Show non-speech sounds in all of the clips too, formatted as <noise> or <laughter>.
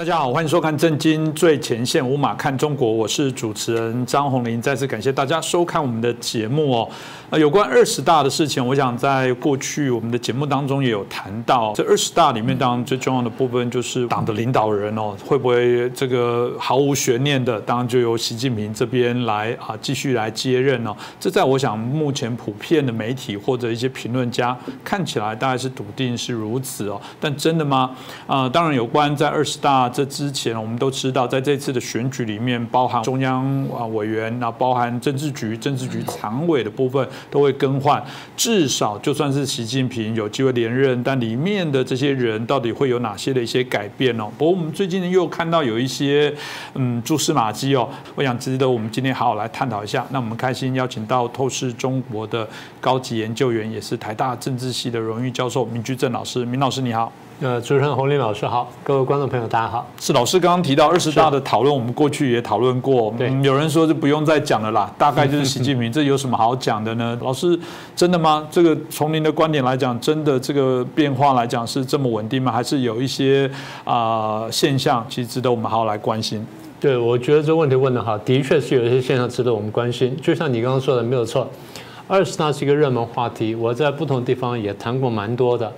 大家好，欢迎收看《震惊最前线》，无马看中国，我是主持人张宏林。再次感谢大家收看我们的节目哦。呃，有关二十大的事情，我想在过去我们的节目当中也有谈到。这二十大里面，当然最重要的部分就是党的领导人哦，会不会这个毫无悬念的，当然就由习近平这边来啊继续来接任哦。这在我想目前普遍的媒体或者一些评论家看起来大概是笃定是如此哦。但真的吗？啊，当然有关在二十大。这之前我们都知道，在这次的选举里面，包含中央啊委员，那包含政治局、政治局常委的部分都会更换。至少就算是习近平有机会连任，但里面的这些人到底会有哪些的一些改变哦？不过我们最近又看到有一些嗯蛛丝马迹哦，我想值得我们今天好好来探讨一下。那我们开心邀请到透视中国的高级研究员，也是台大政治系的荣誉教授明居正老师，明老师你好。呃，主持人洪林老师好，各位观众朋友大家好。是老师刚刚提到二十大的讨论，我们过去也讨论过。对，有人说就不用再讲了啦，大概就是习近平，<laughs> 这有什么好讲的呢？老师，真的吗？这个从您的观点来讲，真的这个变化来讲是这么稳定吗？还是有一些啊现象，其实值得我们好好来关心？对，我觉得这个问题问得好，的确是有一些现象值得我们关心。就像你刚刚说的，没有错，二十大是一个热门话题，我在不同地方也谈过蛮多的。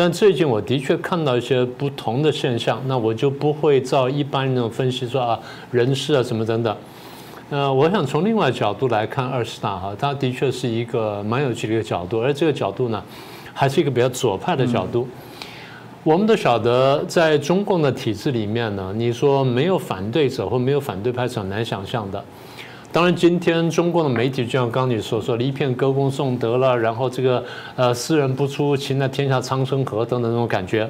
但最近我的确看到一些不同的现象，那我就不会照一般那种分析说啊人事啊什么等等。呃，我想从另外角度来看二十大哈，它的确是一个蛮有趣的角度，而这个角度呢，还是一个比较左派的角度。我们都晓得，在中共的体制里面呢，你说没有反对者或没有反对派是很难想象的。当然，今天中国的媒体就像刚你所说的，一片歌功颂德了，然后这个呃，斯人不出，秦在天下苍生何等等那种感觉。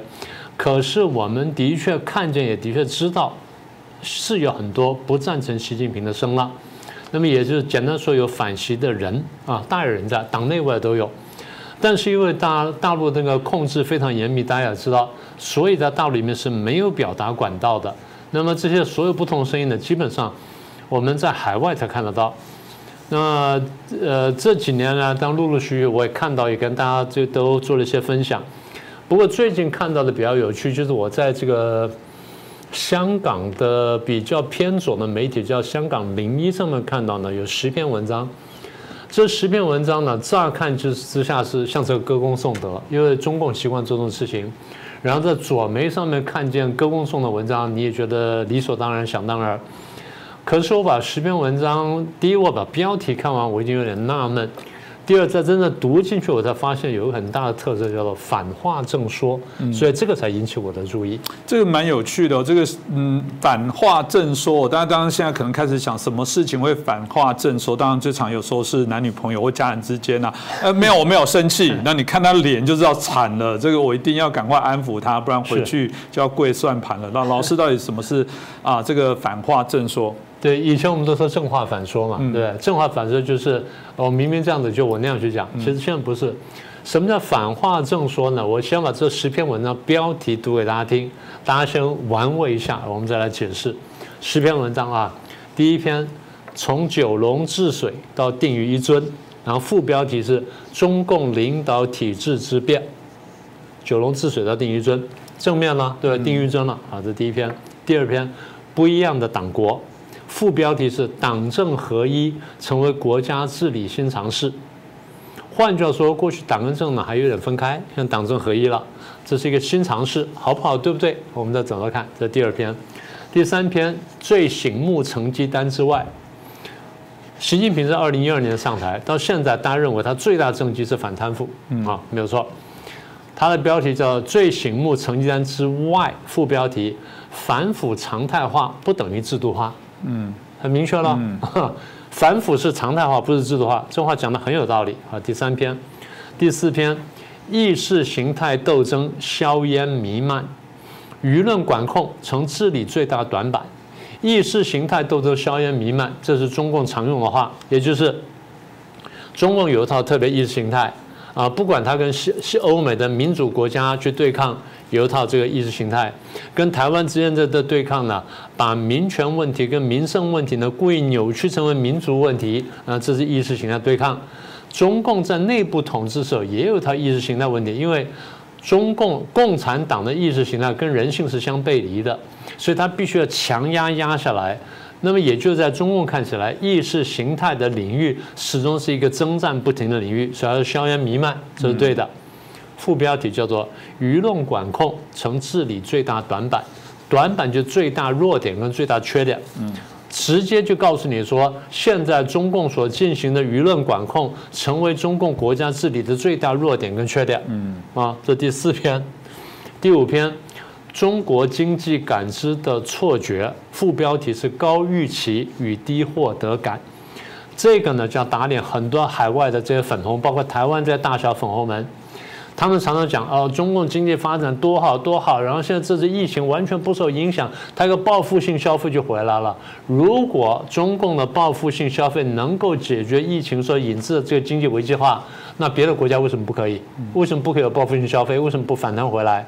可是我们的确看见，也的确知道，是有很多不赞成习近平的声浪。那么也就是简单说，有反习的人啊，大有人在，党内外都有。但是因为大大陆那个控制非常严密，大家也知道，所以在大陆里面是没有表达管道的。那么这些所有不同声音呢，基本上。我们在海外才看得到，那呃这几年呢，当陆陆续续我也看到，也跟大家就都做了一些分享。不过最近看到的比较有趣，就是我在这个香港的比较偏左的媒体叫《香港零一》上面看到呢，有十篇文章。这十篇文章呢，乍看就是之下是像这个歌功颂德，因为中共习惯做这种事情。然后在左媒上面看见歌功颂的文章，你也觉得理所当然、想当然。可是我把十篇文章，第一我把标题看完，我已经有点纳闷。第二，在真的读进去，我才发现有个很大的特色，叫做反话正说，所以这个才引起我的注意。这个蛮有趣的，这个嗯，反话正说，大家当然现在可能开始想，什么事情会反话正说？当然最常有时候是男女朋友或家人之间呐。呃，没有，我没有生气。那你看他脸就知道惨了，这个我一定要赶快安抚他，不然回去就要跪算盘了。那老师到底什么是啊？这个反话正说？对，以前我们都说正话反说嘛，对，正话反说就是我明明这样子，就我那样去讲。其实现在不是，什么叫反话正说呢？我先把这十篇文章标题读给大家听，大家先玩味一下，我们再来解释十篇文章啊。第一篇从九龙治水到定于一尊，然后副标题是中共领导体制之变。九龙治水到定于一尊，正面呢，对？定于一尊了，啊，这第一篇。第二篇不一样的党国。副标题是“党政合一成为国家治理新尝试”。换句话说，过去党跟政呢还有点分开，现在党政合一了，这是一个新尝试，好不好？对不对？我们再走着看，这第二篇，第三篇最醒目成绩单之外，习近平在二零一二年上台到现在，大家认为他最大政绩是反贪腐，啊，没有错。他的标题叫“最醒目成绩单之外”，副标题“反腐常态化不等于制度化”。嗯，很明确了，<laughs> 反腐是常态化，不是制度化。这话讲的很有道理啊。第三篇，第四篇，意识形态斗争硝烟弥漫，舆论管控成治理最大短板。意识形态斗争硝烟弥漫，这是中共常用的话，也就是中共有一套特别意识形态啊，不管它跟西西欧美的民主国家去对抗。有一套这个意识形态，跟台湾之间的的对抗呢，把民权问题跟民生问题呢故意扭曲成为民族问题，啊，这是意识形态对抗。中共在内部统治时候也有一套意识形态问题，因为中共共产党的意识形态跟人性是相背离的，所以他必须要强压压下来。那么也就在中共看起来，意识形态的领域始终是一个征战不停的领域，所以要硝烟弥漫，这是对的。副标题叫做“舆论管控成治理最大短板”，短板就最大弱点跟最大缺点。嗯，直接就告诉你说，现在中共所进行的舆论管控，成为中共国家治理的最大弱点跟缺点。嗯，啊，这第四篇，第五篇。中国经济感知的错觉，副标题是高预期与低获得感。这个呢，叫打脸很多海外的这些粉红，包括台湾这些大小粉红们。他们常常讲哦，中共经济发展多好多好，然后现在这次疫情完全不受影响，它一个报复性消费就回来了。如果中共的报复性消费能够解决疫情所引致的这个经济危机化，那别的国家为什么不可以？为什么不可以有报复性消费？为什么不反弹回来？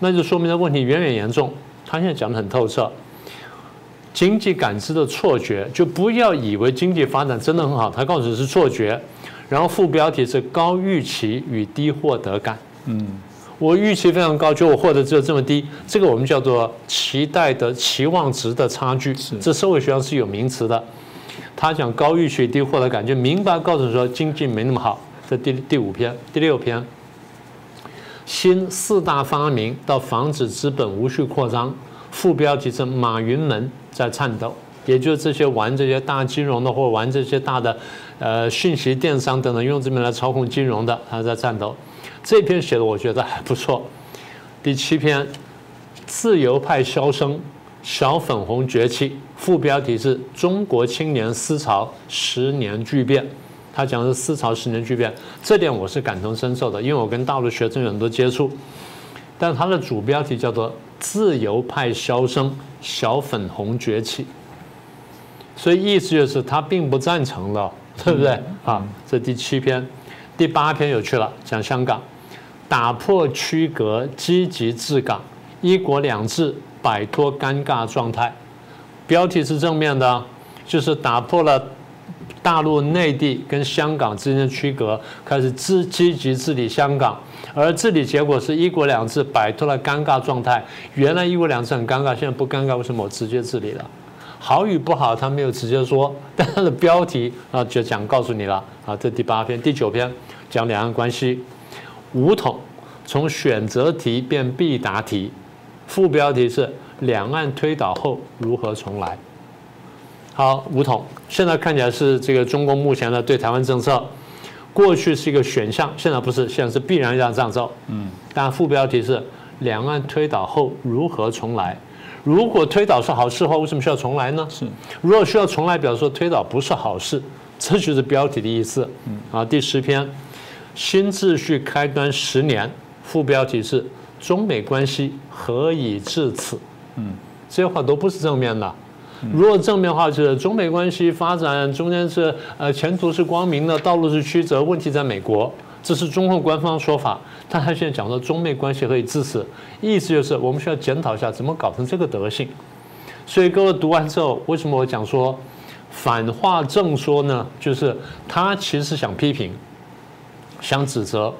那就说明的问题远远严重。他现在讲的很透彻，经济感知的错觉，就不要以为经济发展真的很好。他告诉你是错觉，然后副标题是高预期与低获得感。嗯，我预期非常高，就我获得只有这么低，这个我们叫做期待的期望值的差距。这社会学上是有名词的。他讲高预期低获得感，就明白告诉你说经济没那么好。这第第五篇、第六篇。新四大发明到防止资本无序扩张，副标题是马云们在颤抖，也就是这些玩这些大金融的或玩这些大的，呃，讯息电商等等用这边来操控金融的，他在战斗。这篇写的我觉得还不错。第七篇，自由派销声，小粉红崛起，副标题是中国青年思潮十年巨变。他讲的是思潮十年巨变，这点我是感同身受的，因为我跟大陆学生有很多接触。但他的主标题叫做“自由派销声，小粉红崛起”，所以意思就是他并不赞成了，对不对？啊，这第七篇，第八篇有趣了，讲香港，打破区隔，积极治港，一国两制，摆脱尴尬状态。标题是正面的，就是打破了。大陆内地跟香港之间的区隔，开始积积极治理香港，而治理结果是一国两制摆脱了尴尬状态。原来一国两制很尴尬，现在不尴尬，为什么我直接治理了？好与不好，他没有直接说，<laughs> 但他的标题啊就讲告诉你了啊。这第八篇、第九篇讲两岸关系，五统从选择题变必答题，副标题是两岸推倒后如何重来。好，五统现在看起来是这个中共目前的对台湾政策，过去是一个选项，现在不是，现在是必然要这样做。嗯，但副标题是两岸推倒后如何重来？如果推倒是好事的话，为什么需要重来呢？是，如果需要重来，表示说推倒不是好事，这就是标题的意思。嗯，啊，第十篇，新秩序开端十年，副标题是中美关系何以至此？嗯，这些话都不是正面的。如果正面的话就是中美关系发展中间是呃前途是光明的，道路是曲折，问题在美国，这是中共官方说法。但他现在讲说中美关系可以支持，意思就是我们需要检讨一下怎么搞成这个德性。所以各位读完之后，为什么我讲说反话正说呢？就是他其实想批评，想指责。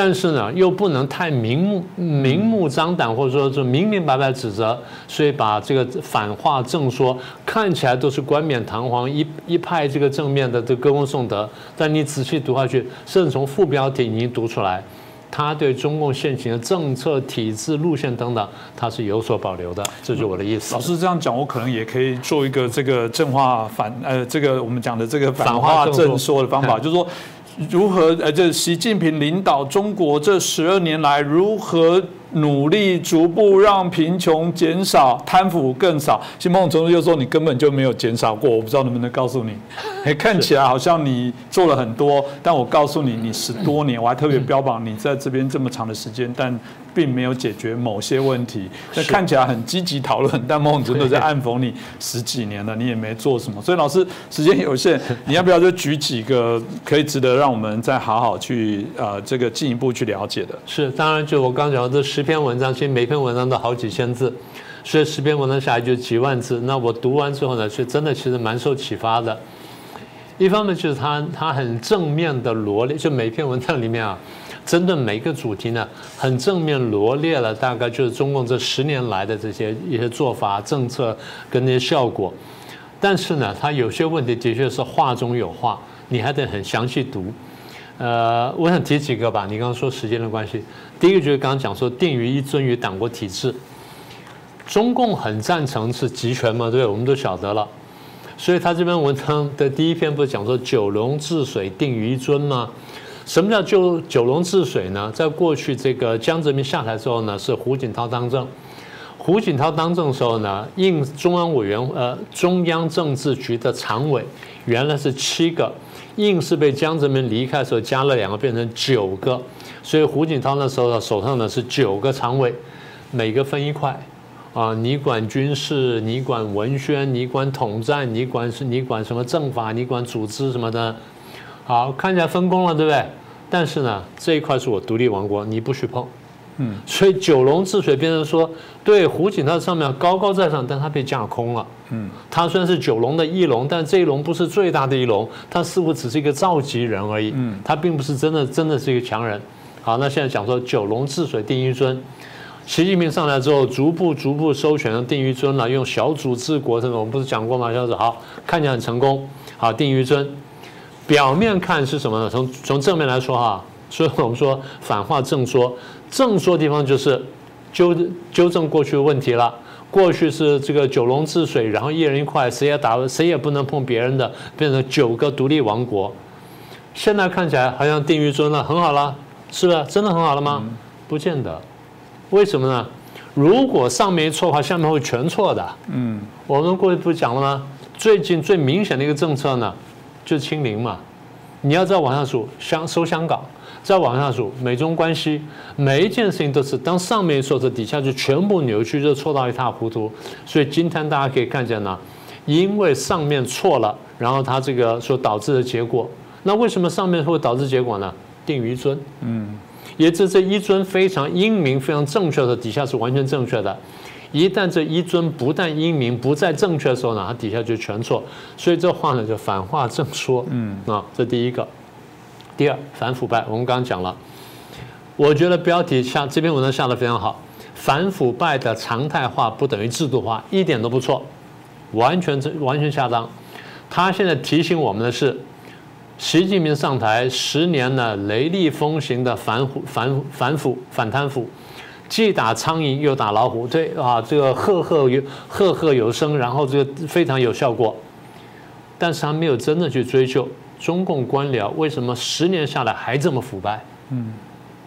但是呢，又不能太明目明目张胆，或者说是明明白白指责，所以把这个反话正说看起来都是冠冕堂皇，一一派这个正面的这歌功颂德。但你仔细读下去，甚至从副标题已经读出来，他对中共现行的政策、体制、路线等等，他是有所保留的。这就是我的意思。老师这样讲，我可能也可以做一个这个正话反呃，这个我们讲的这个反话正说的方法，就是说。如何？呃，这习近平领导中国这十二年来，如何努力逐步让贫穷减少、贪腐更少？新孟程度又说你根本就没有减少过，我不知道能不能告诉你。<laughs> 哎看起来好像你做了很多，但我告诉你，你十多年，我还特别标榜你在这边这么长的时间，但。并没有解决某些问题，那看起来很积极讨论，但某种程度在暗讽你十几年了，你也没做什么。所以老师时间有限，你要不要就举几个可以值得让我们再好好去呃这个进一步去了解的？是，当然就我刚讲的这十篇文章，其实每篇文章都好几千字，所以十篇文章下来就几万字。那我读完之后呢，是真的其实蛮受启发的。一方面就是他他很正面的罗列，就每篇文章里面啊。针对每个主题呢，很正面罗列了大概就是中共这十年来的这些一些做法、政策跟那些效果。但是呢，它有些问题的确是话中有话，你还得很详细读。呃，我想提几个吧。你刚刚说时间的关系，第一个就是刚刚讲说定于一尊于党国体制，中共很赞成是集权嘛，对，我们都晓得了。所以他这篇文章的第一篇不是讲说九龙治水定于一尊吗？什么叫九九龙治水呢？在过去这个江泽民下台之后呢，是胡锦涛当政。胡锦涛当政的时候呢，应中央委员呃中央政治局的常委原来是七个，硬是被江泽民离开的时候加了两个，变成九个。所以胡锦涛那时候手上呢是九个常委，每个分一块。啊，你管军事，你管文宣，你管统战，你管是，你管什么政法，你管组织什么的，好，看起来分工了，对不对？但是呢，这一块是我独立王国，你不许碰。嗯，所以九龙治水变成说，对胡锦涛上面高高在上，但他被架空了。嗯，他虽然是九龙的一龙，但这一龙不是最大的一龙，他似乎只是一个召集人而已。嗯，他并不是真的，真的是一个强人。好，那现在讲说九龙治水定一尊。习近平上来之后，逐步逐步收权了定于尊了，用小组治国，这种我们不是讲过吗？小组好，看起来很成功。好，定于尊，表面看是什么呢？从从正面来说哈，所以我们说反话正说，正说地方就是纠纠正过去的问题了。过去是这个九龙治水，然后一人一块，谁也打谁也不能碰别人的，变成九个独立王国。现在看起来好像定于尊了，很好了，是不是？真的很好了吗？不见得。为什么呢？如果上面一错的话，下面会全错的。嗯，我们过去不是讲了吗？最近最明显的一个政策呢，就是清零嘛。你要再往下数，香收香港，再往下数，美中关系，每一件事情都是当上面说错，这底下就全部扭曲，就错到一塌糊涂。所以今天大家可以看见呢，因为上面错了，然后它这个所导致的结果，那为什么上面会导致结果呢？定于尊。嗯。也这这一尊非常英明、非常正确的底下是完全正确的，一旦这一尊不但英明不再正确的时候呢，它底下就全错。所以这话呢就反话正说。嗯啊，这第一个。第二，反腐败，我们刚刚讲了。我觉得标题下这篇文章下的非常好，反腐败的常态化不等于制度化，一点都不错，完全完全下当。他现在提醒我们的是。习近平上台十年呢，雷厉风行的反腐、反反腐、反贪腐，既打苍蝇又打老虎，对啊，这个赫赫有赫赫有声，然后这个非常有效果。但是他没有真的去追究中共官僚为什么十年下来还这么腐败。嗯，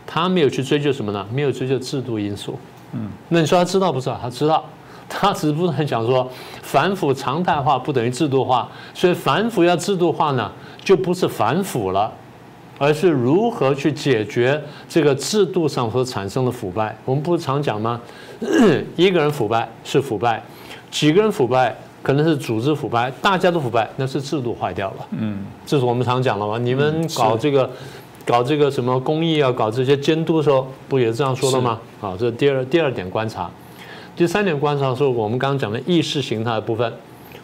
他没有去追究什么呢？没有追究制度因素。嗯，那你说他知道不知道？他知道。<laughs> 他只不断讲说，反腐常态化不等于制度化，所以反腐要制度化呢，就不是反腐了，而是如何去解决这个制度上所产生的腐败。我们不是常讲吗？<clears throat> 一个人腐败是腐败，几个人腐败可能是组织腐败，大家都腐败那是制度坏掉了。嗯，这是我们常讲了嘛？你们搞这个，搞这个什么公益啊，搞这些监督的时候，不也这样说的吗？啊，这是第二第二点观察。第三点观察是我们刚刚讲的意识形态的部分，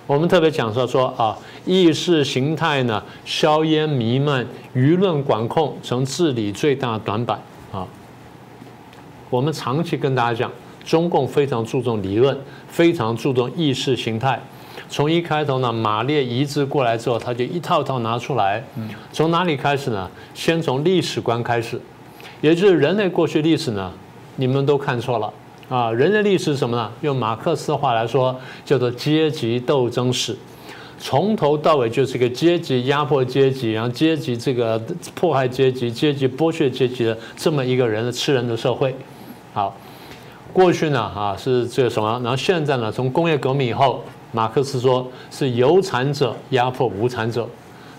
我们特别讲说说啊，意识形态呢，硝烟弥漫，舆论管控成治理最大短板啊。我们长期跟大家讲，中共非常注重理论，非常注重意识形态。从一开头呢，马列移植过来之后，他就一套套拿出来。从哪里开始呢？先从历史观开始，也就是人类过去历史呢，你们都看错了。啊，人类历史什么呢？用马克思的话来说，叫做阶级斗争史，从头到尾就是一个阶级压迫阶级，然后阶级这个迫害阶级、阶级剥削阶级的这么一个人的吃人的社会。好，过去呢啊是这个什么？然后现在呢，从工业革命以后，马克思说是有产者压迫无产者。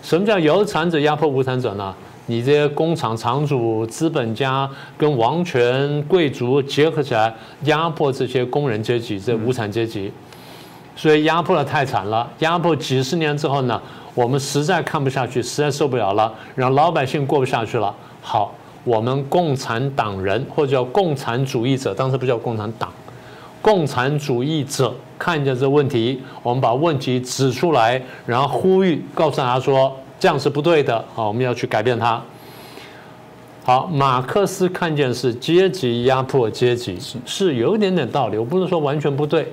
什么叫有产者压迫无产者呢？你这些工厂厂主、资本家跟王权贵族结合起来，压迫这些工人阶级、这无产阶级，所以压迫的太惨了。压迫几十年之后呢，我们实在看不下去，实在受不了了，让老百姓过不下去了。好，我们共产党人或者叫共产主义者，当时不叫共产党，共产主义者看见这问题，我们把问题指出来，然后呼吁告诉大家说。这样是不对的，好，我们要去改变它。好，马克思看见是阶级压迫阶级，是有一点点道理，我不能说完全不对。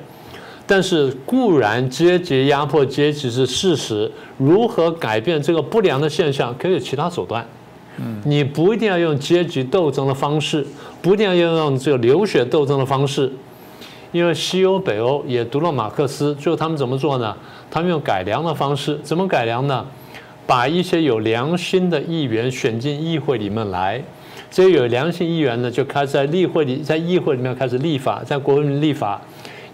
但是固然阶级压迫阶级是事实，如何改变这个不良的现象，可以有其他手段。嗯，你不一定要用阶级斗争的方式，不一定要用这个流血斗争的方式，因为西欧、北欧也读了马克思，最后他们怎么做呢？他们用改良的方式，怎么改良呢？把一些有良心的议员选进议会里面来，这些有良心议员呢，就开始在议会里，在议会里面开始立法，在国民立法。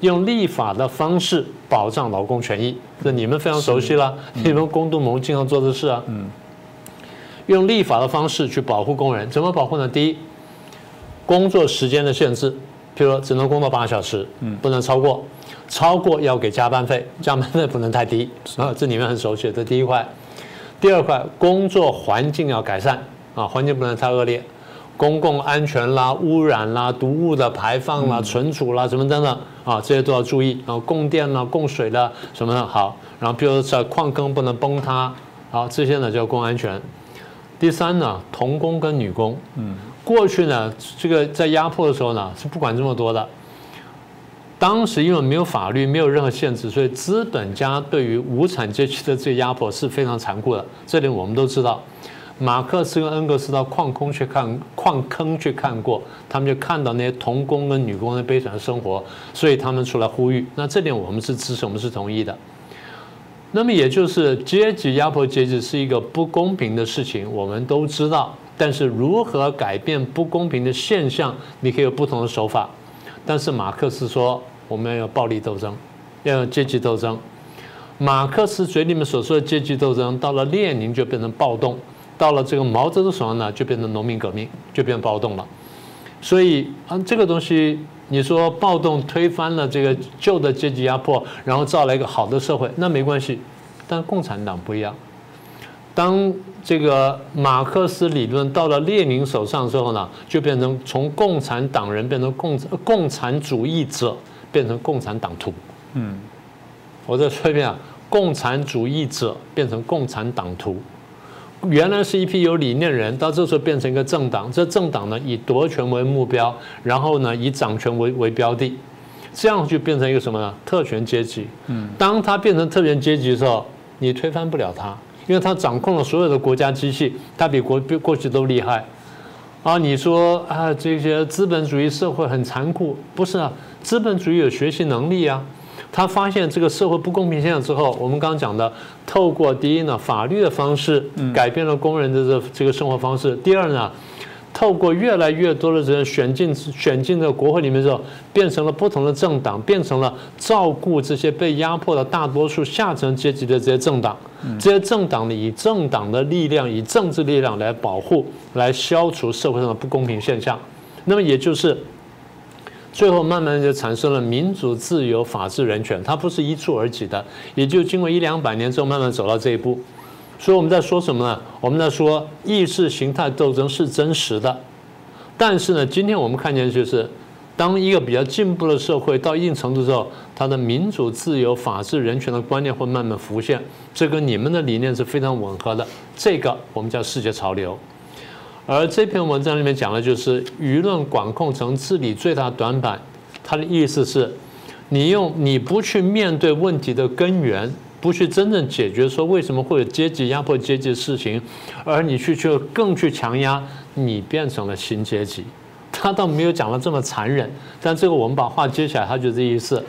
用立法的方式保障劳工权益，这你们非常熟悉了。你们工农盟经常做的事啊。嗯。用立法的方式去保护工人，怎么保护呢？第一，工作时间的限制，譬如说只能工作八小时，嗯，不能超过，超过要给加班费，加班费不能太低啊。这里面很熟悉，这第一块。第二块，工作环境要改善啊，环境不能太恶劣。公共安全啦、污染啦、毒物的排放啦、存储啦，什么等等啊，这些都要注意。然后供电啦、供水啦什么的好。然后比如说矿坑不能崩塌，好，这些呢叫公安全。第三呢，童工跟女工，嗯，过去呢这个在压迫的时候呢是不管这么多的。当时因为没有法律，没有任何限制，所以资本家对于无产阶级的这个压迫是非常残酷的。这点我们都知道。马克思跟恩格斯到矿坑去看矿坑去看过，他们就看到那些童工跟女工的悲惨生活，所以他们出来呼吁。那这点我们是支持，我们是同意的。那么也就是阶级压迫阶级是一个不公平的事情，我们都知道。但是如何改变不公平的现象，你可以有不同的手法。但是马克思说，我们要有暴力斗争，要有阶级斗争。马克思嘴里面所说的阶级斗争，到了列宁就变成暴动。到了这个毛泽东手上呢，就变成农民革命，就变暴动了。所以啊，这个东西你说暴动推翻了这个旧的阶级压迫，然后造了一个好的社会，那没关系。但共产党不一样。当这个马克思理论到了列宁手上之后呢，就变成从共产党人变成共共产主义者，变成共产党徒。嗯，我再说一遍啊，共产主义者变成共产党徒。原来是一批有理念人，到这时候变成一个政党。这政党呢，以夺权为目标，然后呢，以掌权为为标的，这样就变成一个什么呢？特权阶级。嗯，当他变成特权阶级的时候，你推翻不了他，因为他掌控了所有的国家机器，他比国比过去都厉害。啊，你说啊，这些资本主义社会很残酷，不是啊？资本主义有学习能力啊。他发现这个社会不公平现象之后，我们刚刚讲的，透过第一呢法律的方式改变了工人的这这个生活方式；第二呢，透过越来越多的人选进选进这个国会里面之后，变成了不同的政党，变成了照顾这些被压迫的大多数下层阶级的这些政党。这些政党呢，以政党的力量，以政治力量来保护、来消除社会上的不公平现象。那么也就是。最后慢慢就产生了民主、自由、法治、人权，它不是一蹴而就的，也就经过一两百年之后慢慢走到这一步。所以我们在说什么呢？我们在说意识形态斗争是真实的，但是呢，今天我们看见就是，当一个比较进步的社会到一定程度之后，它的民主、自由、法治、人权的观念会慢慢浮现，这跟你们的理念是非常吻合的。这个我们叫世界潮流。而这篇文章里面讲的就是舆论管控成治理最大短板。他的意思是，你用你不去面对问题的根源，不去真正解决说为什么会有阶级压迫阶级的事情，而你去去更去强压，你变成了新阶级。<laughs> 他倒没有讲的这么残忍，但这个我们把话接起来，他就这意思。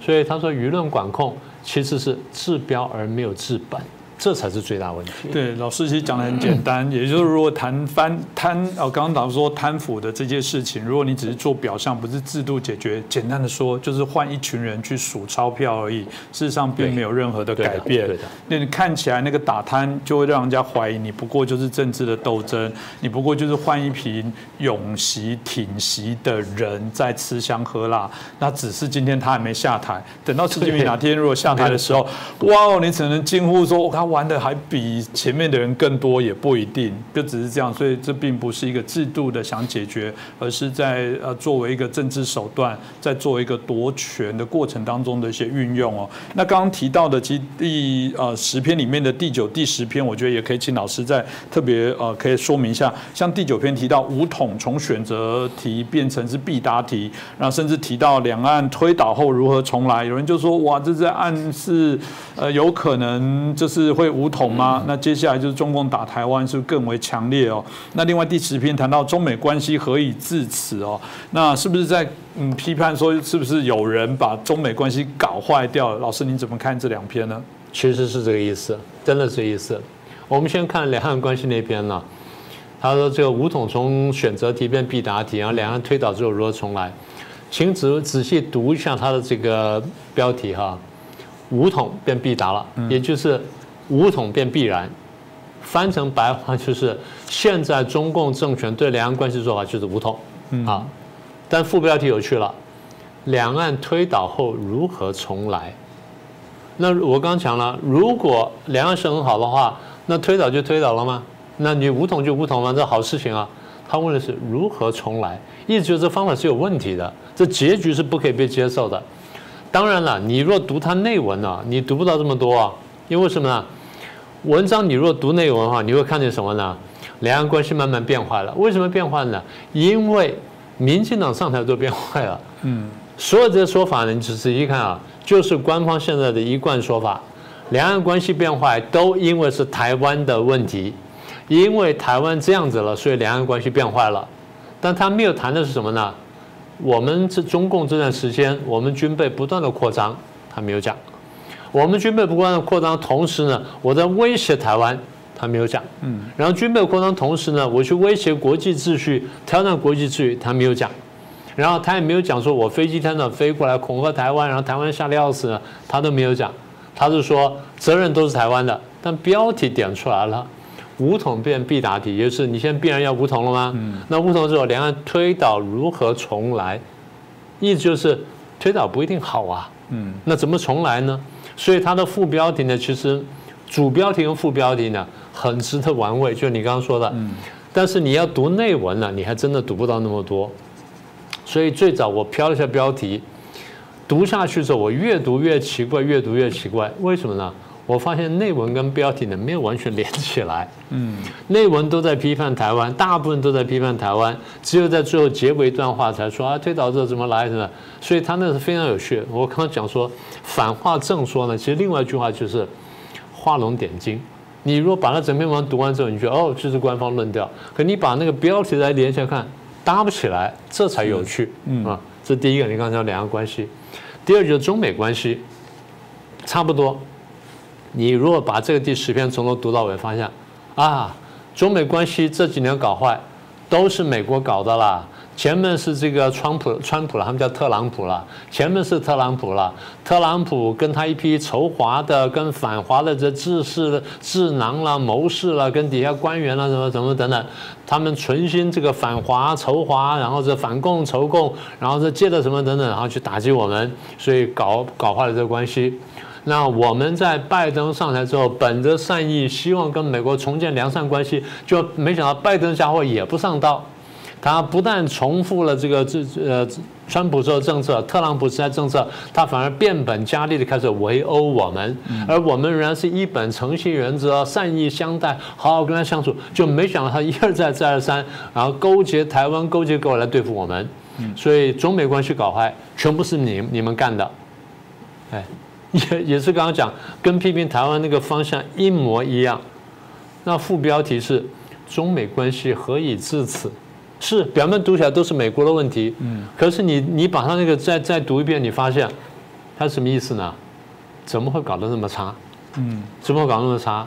所以他说舆论管控其实是治标而没有治本。这才是最大问题。对，老师其实讲的很简单，<clears throat> 也就是如果谈翻贪哦，刚刚导说贪腐的这件事情，如果你只是做表象，不是制度解决，简单的说就是换一群人去数钞票而已，<clears throat> 事实上并没有任何的改变。那你看起来那个打贪就会让人家怀疑你不过就是政治的斗争，你不过就是换一批永袭挺袭的人在吃香喝辣。那只是今天他还没下台，等到习近平哪天如果下台的时候，哇哦，你只能惊呼说：我看。玩的还比前面的人更多，也不一定，就只是这样。所以这并不是一个制度的想解决，而是在呃作为一个政治手段，在作为一个夺权的过程当中的一些运用哦。那刚刚提到的，其第呃十篇里面的第九、第十篇，我觉得也可以请老师再特别呃可以说明一下。像第九篇提到五统从选择题变成是必答题，然后甚至提到两岸推倒后如何重来，有人就说哇，这是暗示呃有可能就是会武统吗？那接下来就是中共打台湾是更为强烈哦。那另外第十篇谈到中美关系何以至此哦，那是不是在嗯批判说是不是有人把中美关系搞坏掉了？老师您怎么看这两篇呢？其实是这个意思，真的是意思。我们先看两岸关系那边呢，他说这个武统从选择题变必答题，然后两岸推倒之后如何重来？请仔仔细读一下他的这个标题哈，武统变必答了，也就是武统变必然，翻成白话就是现在中共政权对两岸关系做法就是武统啊。但副标题有趣了，两岸推倒后如何重来？那我刚讲了，如果两岸是很好的话，那推倒就推倒了吗？那你武统就武统吗？这好事情啊。他问的是如何重来，意思就是这方法是有问题的，这结局是不可以被接受的。当然了，你若读它内文呢，你读不到这么多啊，因为什么呢？文章你若读内文的话，你会看见什么呢？两岸关系慢慢变坏了。为什么变坏呢？因为民进党上台都变坏了。嗯，所有这些说法呢，你仔细一看啊，就是官方现在的一贯说法，两岸关系变坏都因为是台湾的问题。因为台湾这样子了，所以两岸关系变坏了。但他没有谈的是什么呢？我们这中共这段时间，我们军备不断的扩张，他没有讲。我们军备不断的扩张，同时呢，我在威胁台湾，他没有讲。嗯。然后军备扩张同时呢，我去威胁国际秩序，挑战国际秩序，他没有讲。然后他也没有讲说我飞机天的飞过来恐吓台湾，然后台湾吓得要死，他都没有讲。他是说责任都是台湾的，但标题点出来了。武统变必答题，也就是你现在必然要武统了吗？那武统之后，两岸推倒如何重来？意思就是推倒不一定好啊。嗯，那怎么重来呢？所以它的副标题呢，其实主标题和副标题呢，很值得玩味。就你刚刚说的，嗯，但是你要读内文呢，你还真的读不到那么多。所以最早我飘了一下标题，读下去之后，我越读越奇怪，越读越奇怪。为什么呢？我发现内文跟标题呢没有完全连起来，嗯，内文都在批判台湾，大部分都在批判台湾，只有在最后结尾一段话才说啊推导这怎么来的，所以他那是非常有趣。我刚刚讲说反话正说呢，其实另外一句话就是画龙点睛。你如果把它整篇文章读完之后，你觉得哦这是官方论调，可你把那个标题来连起来看，搭不起来，这才有趣，嗯。啊，这第一个你刚才讲两岸关系，第二就是中美关系，差不多。你如果把这个第十篇从头读到尾，发现啊，中美关系这几年搞坏，都是美国搞的啦。前面是这个川普，川普了，他们叫特朗普了。前面是特朗普了，特朗普跟他一批仇华的、跟反华的这智士、智囊了、谋士了，跟底下官员了，什么什么等等，他们存心这个反华、仇华，然后这反共、仇共，然后这借着什么等等，然后去打击我们，所以搞搞坏了这个关系。那我们在拜登上台之后，本着善意，希望跟美国重建良善关系，就没想到拜登家伙也不上道，他不但重复了这个这呃川普这个政策，特朗普时代政策，他反而变本加厉的开始围殴我们，而我们仍然是一本诚信原则，善意相待，好好跟他相处，就没想到他一而再再而三，然后勾结台湾，勾结过来对付我们，所以中美关系搞坏，全部是你你们干的，哎。<laughs> 也也是刚刚讲，跟批评台湾那个方向一模一样。那副标题是“中美关系何以至此”，是表面读起来都是美国的问题。嗯。可是你你把它那个再再读一遍，你发现它什么意思呢？怎么会搞得那么差？嗯。怎么会搞那么差？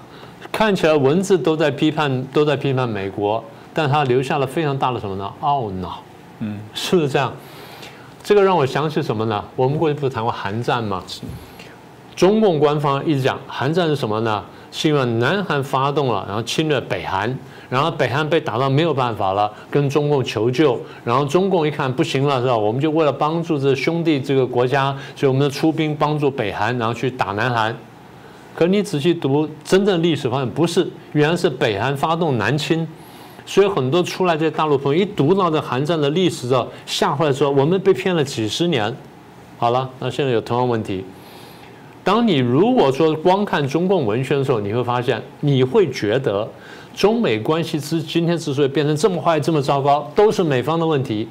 看起来文字都在批判都在批判美国，但它留下了非常大的什么呢？懊恼。嗯。是不是这样？这个让我想起什么呢？我们过去不是谈过韩战吗？中共官方一直讲，韩战是什么呢？是因为南韩发动了，然后侵略北韩，然后北韩被打到没有办法了，跟中共求救，然后中共一看不行了，是吧？我们就为了帮助这兄弟这个国家，所以我们出兵帮助北韩，然后去打南韩。可你仔细读真正历史发现，不是，原来是北韩发动南侵，所以很多出来这些大陆朋友一读到这韩战的历史之后，吓坏，说我们被骗了几十年。好了，那现在有同样问题。当你如果说光看中共文宣的时候，你会发现，你会觉得中美关系之今天之所以变成这么坏、这么糟糕，都是美方的问题。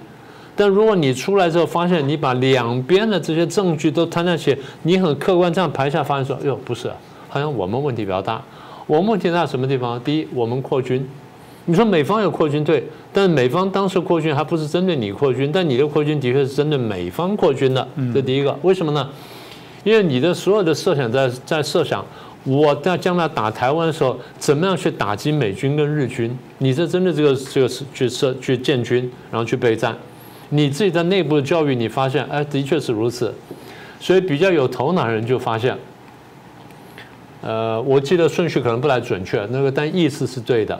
但如果你出来之后发现，你把两边的这些证据都摊在一起，你很客观这样排下，发现说，哟，不是，好像我们问题比较大。我们问题在什么地方？第一，我们扩军。你说美方有扩军队，但美方当时扩军还不是针对你扩军，但你的扩军的确是针对美方扩军的。这第一个，为什么呢？因为你的所有的设想在在设想，我在将来打台湾的时候，怎么样去打击美军跟日军？你这针对这个这个去设去建军，然后去备战。你自己在内部的教育，你发现，哎，的确是如此。所以比较有头脑的人就发现，呃，我记得顺序可能不太准确，那个但意思是对的。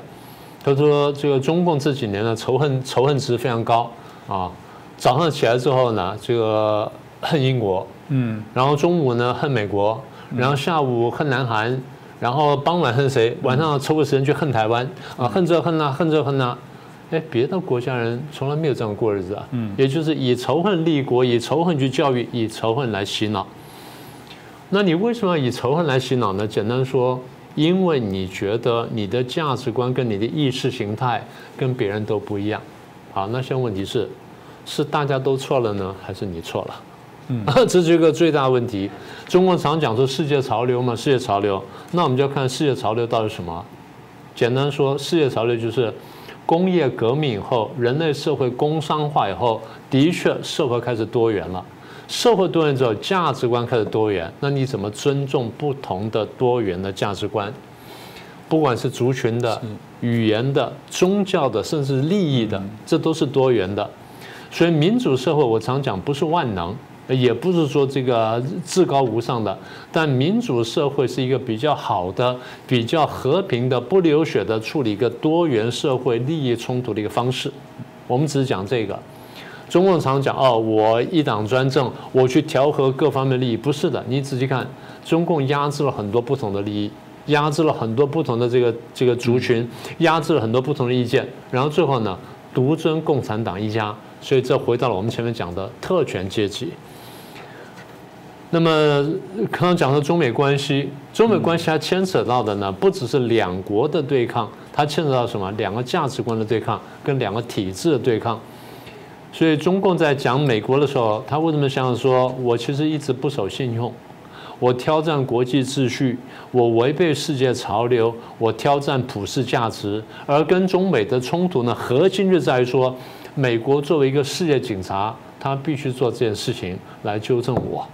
他说：“这个中共这几年呢，仇恨仇恨值非常高啊。早上起来之后呢，这个恨英国，嗯，然后中午呢恨美国，然后下午恨南韩，然后傍晚恨谁？晚上抽个时间去恨台湾啊，恨这恨那，恨这恨那。哎，别的国家人从来没有这样过日子啊。嗯，也就是以仇恨立国，以仇恨去教育，以仇恨来洗脑。那你为什么要以仇恨来洗脑呢？简单说。”因为你觉得你的价值观跟你的意识形态跟别人都不一样，好，那现在问题是，是大家都错了呢，还是你错了？嗯，<laughs> 这是一个最大问题。中国常讲说世界潮流嘛，世界潮流，那我们就要看世界潮流到底什么。简单说，世界潮流就是工业革命以后，人类社会工商化以后，的确社会开始多元了。社会多元之后，价值观开始多元。那你怎么尊重不同的多元的价值观？不管是族群的、语言的、宗教的，甚至利益的，这都是多元的。所以民主社会，我常讲不是万能，也不是说这个至高无上的。但民主社会是一个比较好的、比较和平的、不流血的处理一个多元社会利益冲突的一个方式。我们只是讲这个。中共常讲哦，我一党专政，我去调和各方面利益，不是的。你仔细看，中共压制了很多不同的利益，压制了很多不同的这个这个族群，压制了很多不同的意见，然后最后呢，独尊共产党一家。所以这回到了我们前面讲的特权阶级。那么刚刚讲到中美关系，中美关系它牵扯到的呢，不只是两国的对抗，它牵扯到什么？两个价值观的对抗，跟两个体制的对抗。所以中共在讲美国的时候，他为什么想说，我其实一直不守信用，我挑战国际秩序，我违背世界潮流，我挑战普世价值，而跟中美的冲突呢，核心就在于说，美国作为一个世界警察，他必须做这件事情来纠正我。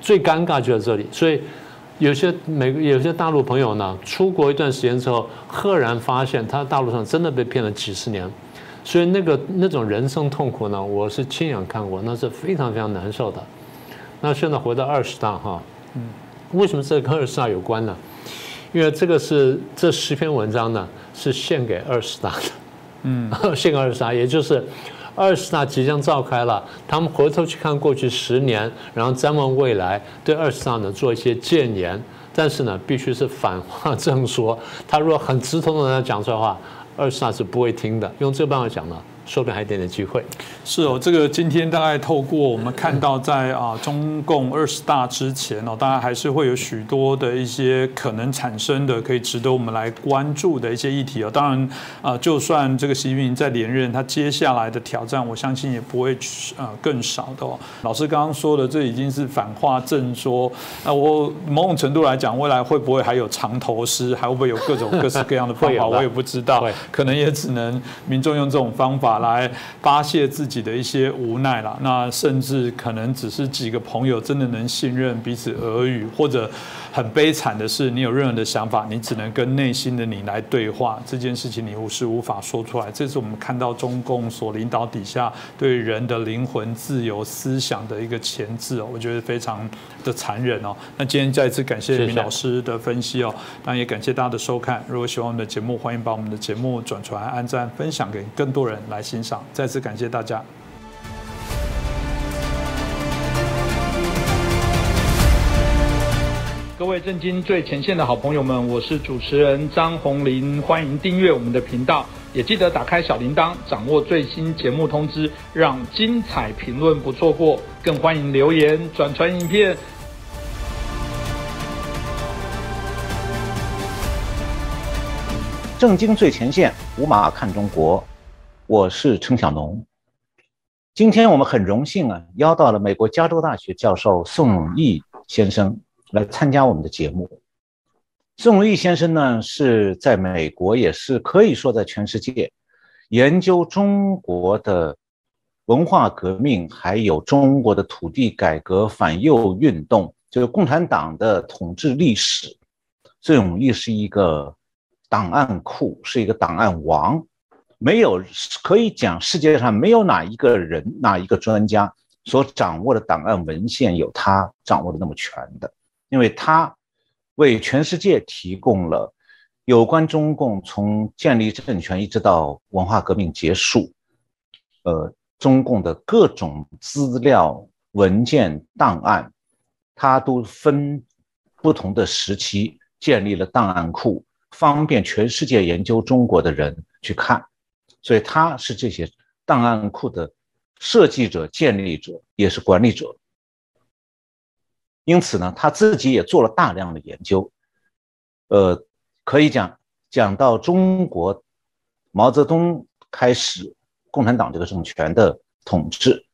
最尴尬就在这里，所以有些美有些大陆朋友呢，出国一段时间之后，赫然发现他大陆上真的被骗了几十年。所以那个那种人生痛苦呢，我是亲眼看过，那是非常非常难受的。那现在回到二十大哈，嗯，为什么这跟二十大有关呢？因为这个是这十篇文章呢是献给二十大的，嗯，<laughs> 献给二十大，也就是二十大即将召开了，他们回头去看过去十年，然后展望未来，对二十大呢做一些建言，但是呢必须是反话正说，他如果很直通的讲出来的话。二十大是不会听的，用这个办法讲呢。说不定还有点点机会。是哦，这个今天大概透过我们看到，在啊中共二十大之前哦，当然还是会有许多的一些可能产生的可以值得我们来关注的一些议题哦。当然啊，就算这个习近平在连任，他接下来的挑战，我相信也不会啊更少的哦。老师刚刚说的，这已经是反话正说。那我某种程度来讲，未来会不会还有长头诗，还会不会有各种各式各样的方法，<laughs> 我也不知道。可能也只能民众用这种方法。来发泄自己的一些无奈啦，那甚至可能只是几个朋友真的能信任彼此耳语，或者很悲惨的是，你有任何的想法，你只能跟内心的你来对话，这件事情你无是无法说出来。这是我们看到中共所领导底下对人的灵魂、自由思想的一个钳制哦，我觉得非常的残忍哦。那今天再一次感谢明老师的分析哦，当然也感谢大家的收看。如果喜欢我们的节目，欢迎把我们的节目转传、按赞、分享给更多人来欣赏。再次感谢大家。各位震惊最前线的好朋友们，我是主持人张红林，欢迎订阅我们的频道，也记得打开小铃铛，掌握最新节目通知，让精彩评论不错过。更欢迎留言转传影片。震惊最前线，无马看中国，我是陈小农。今天我们很荣幸啊，邀到了美国加州大学教授宋永毅先生。来参加我们的节目，宋永义先生呢是在美国，也是可以说在全世界研究中国的文化革命，还有中国的土地改革、反右运动，就是共产党的统治历史。宋永毅是一个档案库，是一个档案王，没有可以讲世界上没有哪一个人、哪一个专家所掌握的档案文献有他掌握的那么全的。因为他为全世界提供了有关中共从建立政权一直到文化革命结束，呃，中共的各种资料、文件、档案，他都分不同的时期建立了档案库，方便全世界研究中国的人去看。所以他是这些档案库的设计者、建立者，也是管理者。因此呢，他自己也做了大量的研究，呃，可以讲讲到中国毛泽东开始共产党这个政权的统治，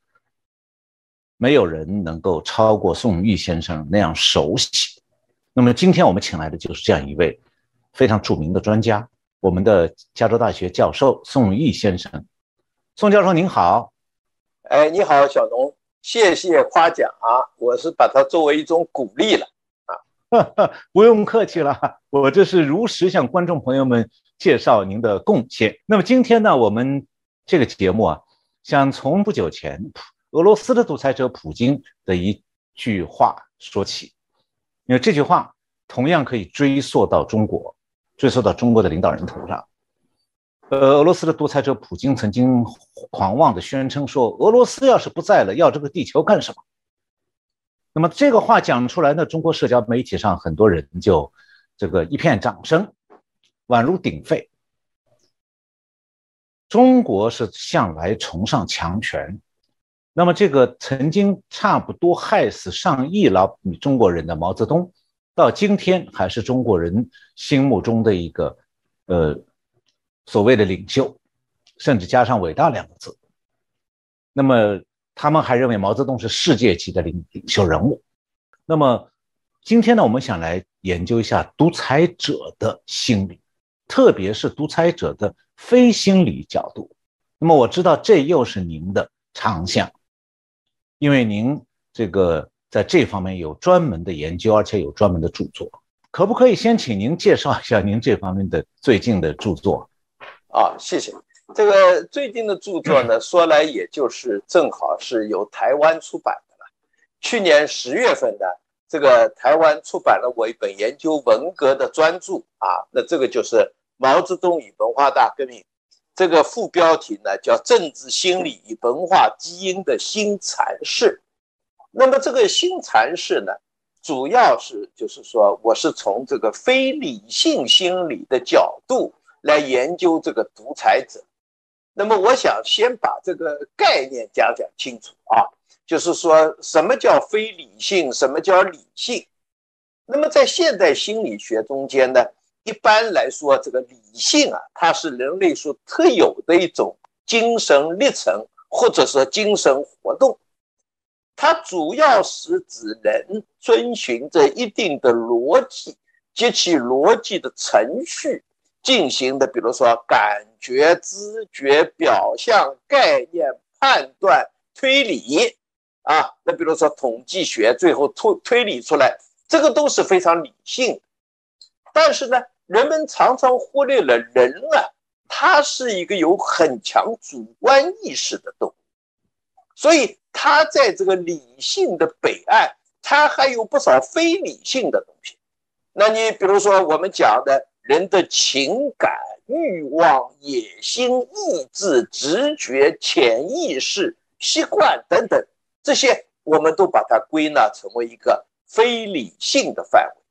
没有人能够超过宋玉先生那样熟悉。那么今天我们请来的就是这样一位非常著名的专家，我们的加州大学教授宋玉先生。宋教授您好，哎，你好，小龙。谢谢夸奖啊！我是把它作为一种鼓励了啊，<laughs> 不用客气了，我这是如实向观众朋友们介绍您的贡献。那么今天呢，我们这个节目啊，想从不久前俄罗斯的独裁者普京的一句话说起，因为这句话同样可以追溯到中国，追溯到中国的领导人头上。呃，俄罗斯的独裁者普京曾经狂妄地宣称说：“俄罗斯要是不在了，要这个地球干什么？”那么这个话讲出来呢，中国社交媒体上很多人就这个一片掌声，宛如鼎沸。中国是向来崇尚强权，那么这个曾经差不多害死上亿老中国人的毛泽东，到今天还是中国人心目中的一个呃。所谓的领袖，甚至加上“伟大”两个字，那么他们还认为毛泽东是世界级的领领袖人物。那么今天呢，我们想来研究一下独裁者的心理，特别是独裁者的非心理角度。那么我知道这又是您的长项，因为您这个在这方面有专门的研究，而且有专门的著作。可不可以先请您介绍一下您这方面的最近的著作？啊，谢谢。这个最近的著作呢，说来也就是正好是由台湾出版的了。去年十月份呢，这个台湾出版了我一本研究文革的专著啊，那这个就是《毛泽东与文化大革命》，这个副标题呢叫《政治心理与文化基因的新阐释》。那么这个新阐释呢，主要是就是说，我是从这个非理性心理的角度。来研究这个独裁者，那么我想先把这个概念讲讲清楚啊，就是说什么叫非理性，什么叫理性？那么在现代心理学中间呢，一般来说，这个理性啊，它是人类所特有的一种精神历程，或者说精神活动，它主要是指人遵循着一定的逻辑及其逻辑的程序。进行的，比如说感觉、知觉、表象、概念、判断、推理，啊，那比如说统计学，最后推推理出来，这个都是非常理性。但是呢，人们常常忽略了人啊，他是一个有很强主观意识的动物，所以他在这个理性的北岸，他还有不少非理性的东西。那你比如说我们讲的。人的情感、欲望、野心、意志、直觉、潜意识、习惯等等，这些我们都把它归纳成为一个非理性的范围。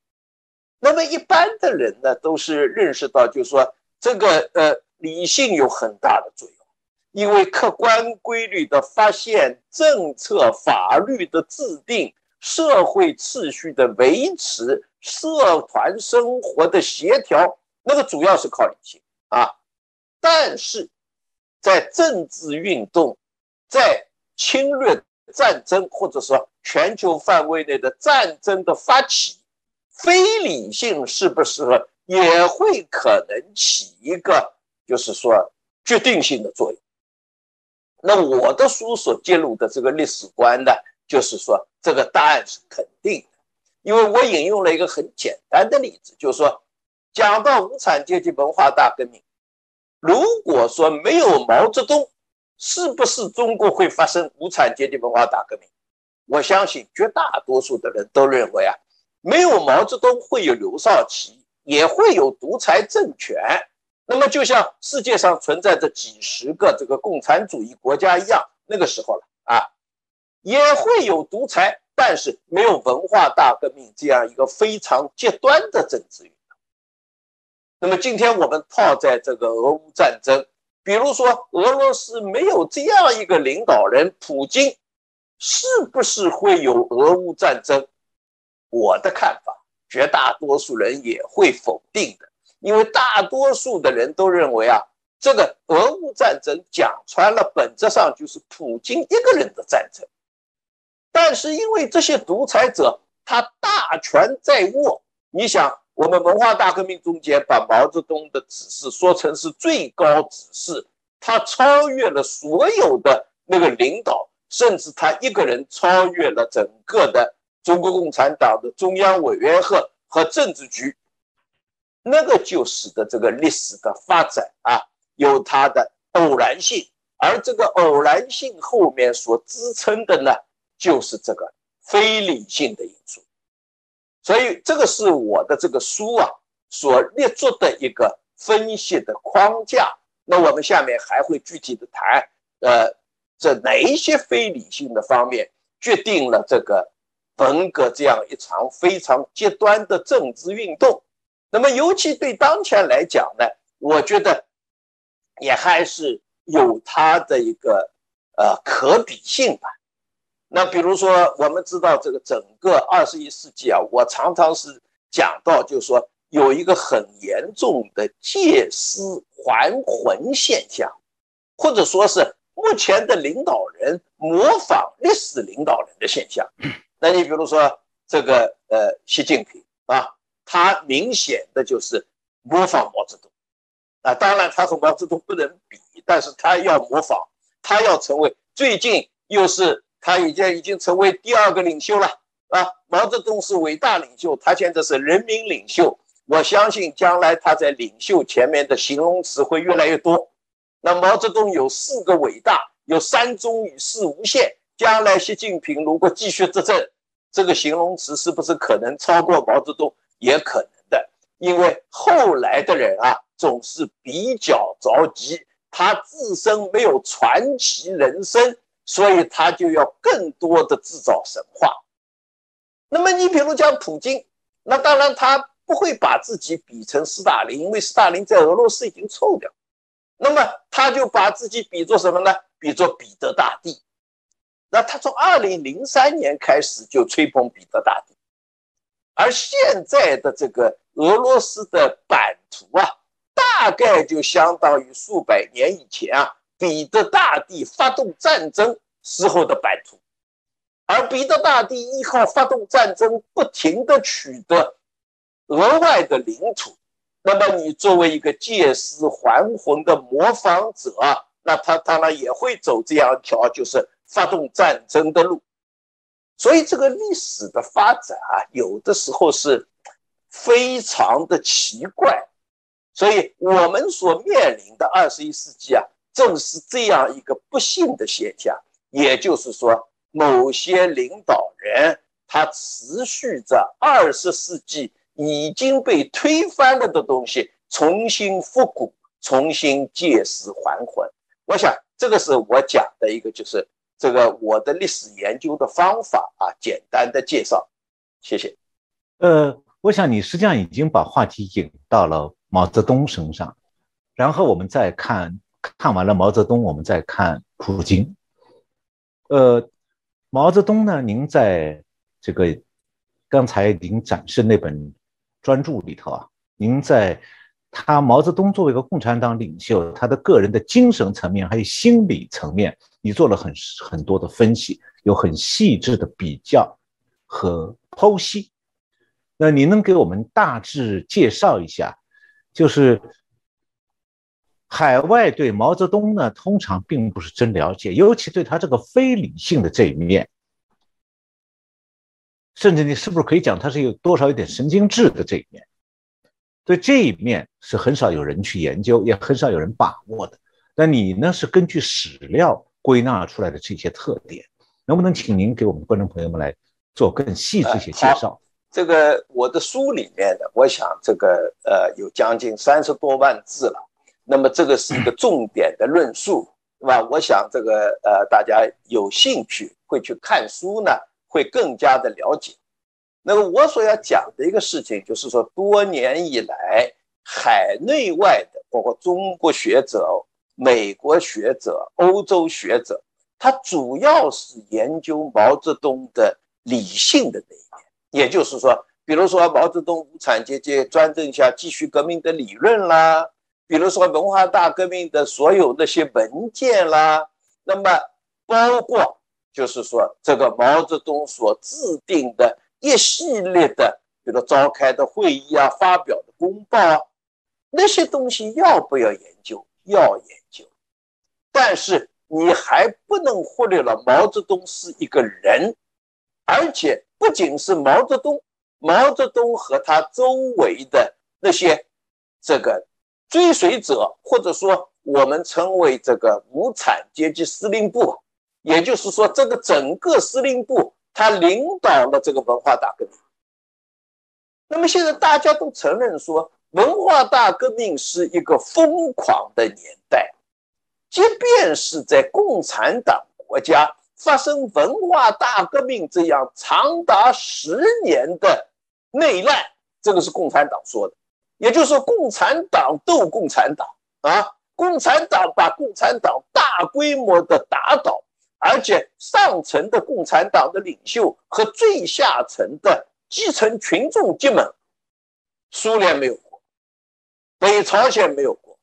那么一般的人呢，都是认识到，就是说这个呃理性有很大的作用，因为客观规律的发现、政策、法律的制定、社会秩序的维持、社团生活的协调，那个主要是靠理性啊。但是在政治运动、在侵略战争或者说全球范围内的战争的发起。非理性是不是也会可能起一个，就是说决定性的作用？那我的书所揭露的这个历史观呢，就是说这个答案是肯定的，因为我引用了一个很简单的例子，就是说讲到无产阶级文化大革命，如果说没有毛泽东，是不是中国会发生无产阶级文化大革命？我相信绝大多数的人都认为啊。没有毛泽东，会有刘少奇，也会有独裁政权。那么，就像世界上存在着几十个这个共产主义国家一样，那个时候了啊，也会有独裁，但是没有文化大革命这样一个非常极端的政治运动。那么，今天我们套在这个俄乌战争，比如说俄罗斯没有这样一个领导人普京，是不是会有俄乌战争？我的看法，绝大多数人也会否定的，因为大多数的人都认为啊，这个俄乌战争讲穿了，本质上就是普京一个人的战争。但是因为这些独裁者他大权在握，你想，我们文化大革命中间把毛泽东的指示说成是最高指示，他超越了所有的那个领导，甚至他一个人超越了整个的。中国共产党的中央委员会和政治局，那个就使得这个历史的发展啊有它的偶然性，而这个偶然性后面所支撑的呢，就是这个非理性的因素。所以这个是我的这个书啊所列出的一个分析的框架。那我们下面还会具体的谈，呃，这哪一些非理性的方面决定了这个。文革这样一场非常极端的政治运动，那么尤其对当前来讲呢，我觉得也还是有它的一个呃可比性吧。那比如说，我们知道这个整个二十一世纪啊，我常常是讲到，就是说有一个很严重的借尸还魂现象，或者说是目前的领导人模仿历史领导人的现象。<clears throat> 那你比如说这个呃，习近平啊，他明显的就是模仿毛泽东啊。当然，他和毛泽东不能比，但是他要模仿，他要成为最近又是他已经已经成为第二个领袖了啊。毛泽东是伟大领袖，他现在是人民领袖。我相信将来他在领袖前面的形容词会越来越多。那毛泽东有四个伟大，有三中与四无限。将来习近平如果继续执政，这个形容词是不是可能超过毛泽东？也可能的，因为后来的人啊总是比较着急，他自身没有传奇人生，所以他就要更多的制造神话。那么你比如讲普京，那当然他不会把自己比成斯大林，因为斯大林在俄罗斯已经臭掉，那么他就把自己比作什么呢？比作彼得大帝。那他从二零零三年开始就吹捧彼得大帝，而现在的这个俄罗斯的版图啊，大概就相当于数百年以前啊彼得大帝发动战争时候的版图，而彼得大帝依靠发动战争，不停的取得额外的领土，那么你作为一个借尸还魂的模仿者，那他当然也会走这样一条，就是。发动战争的路，所以这个历史的发展啊，有的时候是非常的奇怪。所以我们所面临的二十一世纪啊，正是这样一个不幸的现象。也就是说，某些领导人他持续着二十世纪已经被推翻了的东西重新复古，重新借尸还魂。我想这个是我讲的一个就是。这个我的历史研究的方法啊，简单的介绍，谢谢。呃，我想你实际上已经把话题引到了毛泽东身上，然后我们再看看完了毛泽东，我们再看普京。呃，毛泽东呢，您在这个刚才您展示那本专著里头啊，您在。他毛泽东作为一个共产党领袖，他的个人的精神层面还有心理层面，你做了很很多的分析，有很细致的比较和剖析。那你能给我们大致介绍一下？就是海外对毛泽东呢，通常并不是真了解，尤其对他这个非理性的这一面，甚至你是不是可以讲他是有多少有点神经质的这一面？对这一面是很少有人去研究，也很少有人把握的。那你呢？是根据史料归纳出来的这些特点，能不能请您给我们观众朋友们来做更细致一些介绍？这个我的书里面的，我想这个呃有将近三十多万字了。那么这个是一个重点的论述，对吧？我想这个呃大家有兴趣会去看书呢，会更加的了解。那么我所要讲的一个事情，就是说，多年以来，海内外的，包括中国学者、美国学者、欧洲学者，他主要是研究毛泽东的理性的那一面，也就是说，比如说毛泽东无产阶级专政下继续革命的理论啦，比如说文化大革命的所有那些文件啦，那么包括就是说这个毛泽东所制定的。一系列的，比如召开的会议啊，发表的公报啊，那些东西要不要研究？要研究。但是你还不能忽略了毛泽东是一个人，而且不仅是毛泽东，毛泽东和他周围的那些这个追随者，或者说我们称为这个无产阶级司令部，也就是说这个整个司令部。他领导了这个文化大革命。那么现在大家都承认说，文化大革命是一个疯狂的年代。即便是在共产党国家发生文化大革命这样长达十年的内乱，这个是共产党说的，也就是说，共产党斗共产党啊，共产党把共产党大规模的打倒。而且上层的共产党的领袖和最下层的基层群众结盟，苏联没有过，北朝鲜没有过，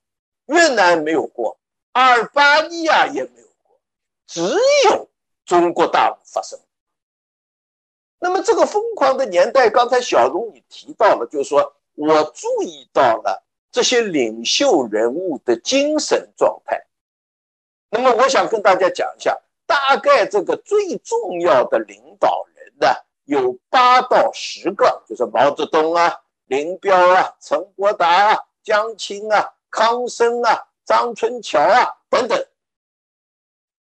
越南没有过，阿尔巴尼亚也没有过，只有中国大陆发生。那么这个疯狂的年代，刚才小荣你提到了，就是说我注意到了这些领袖人物的精神状态。那么我想跟大家讲一下。大概这个最重要的领导人呢，有八到十个，就是毛泽东啊、林彪啊、陈伯达啊、江青啊、康生啊、张春桥啊等等。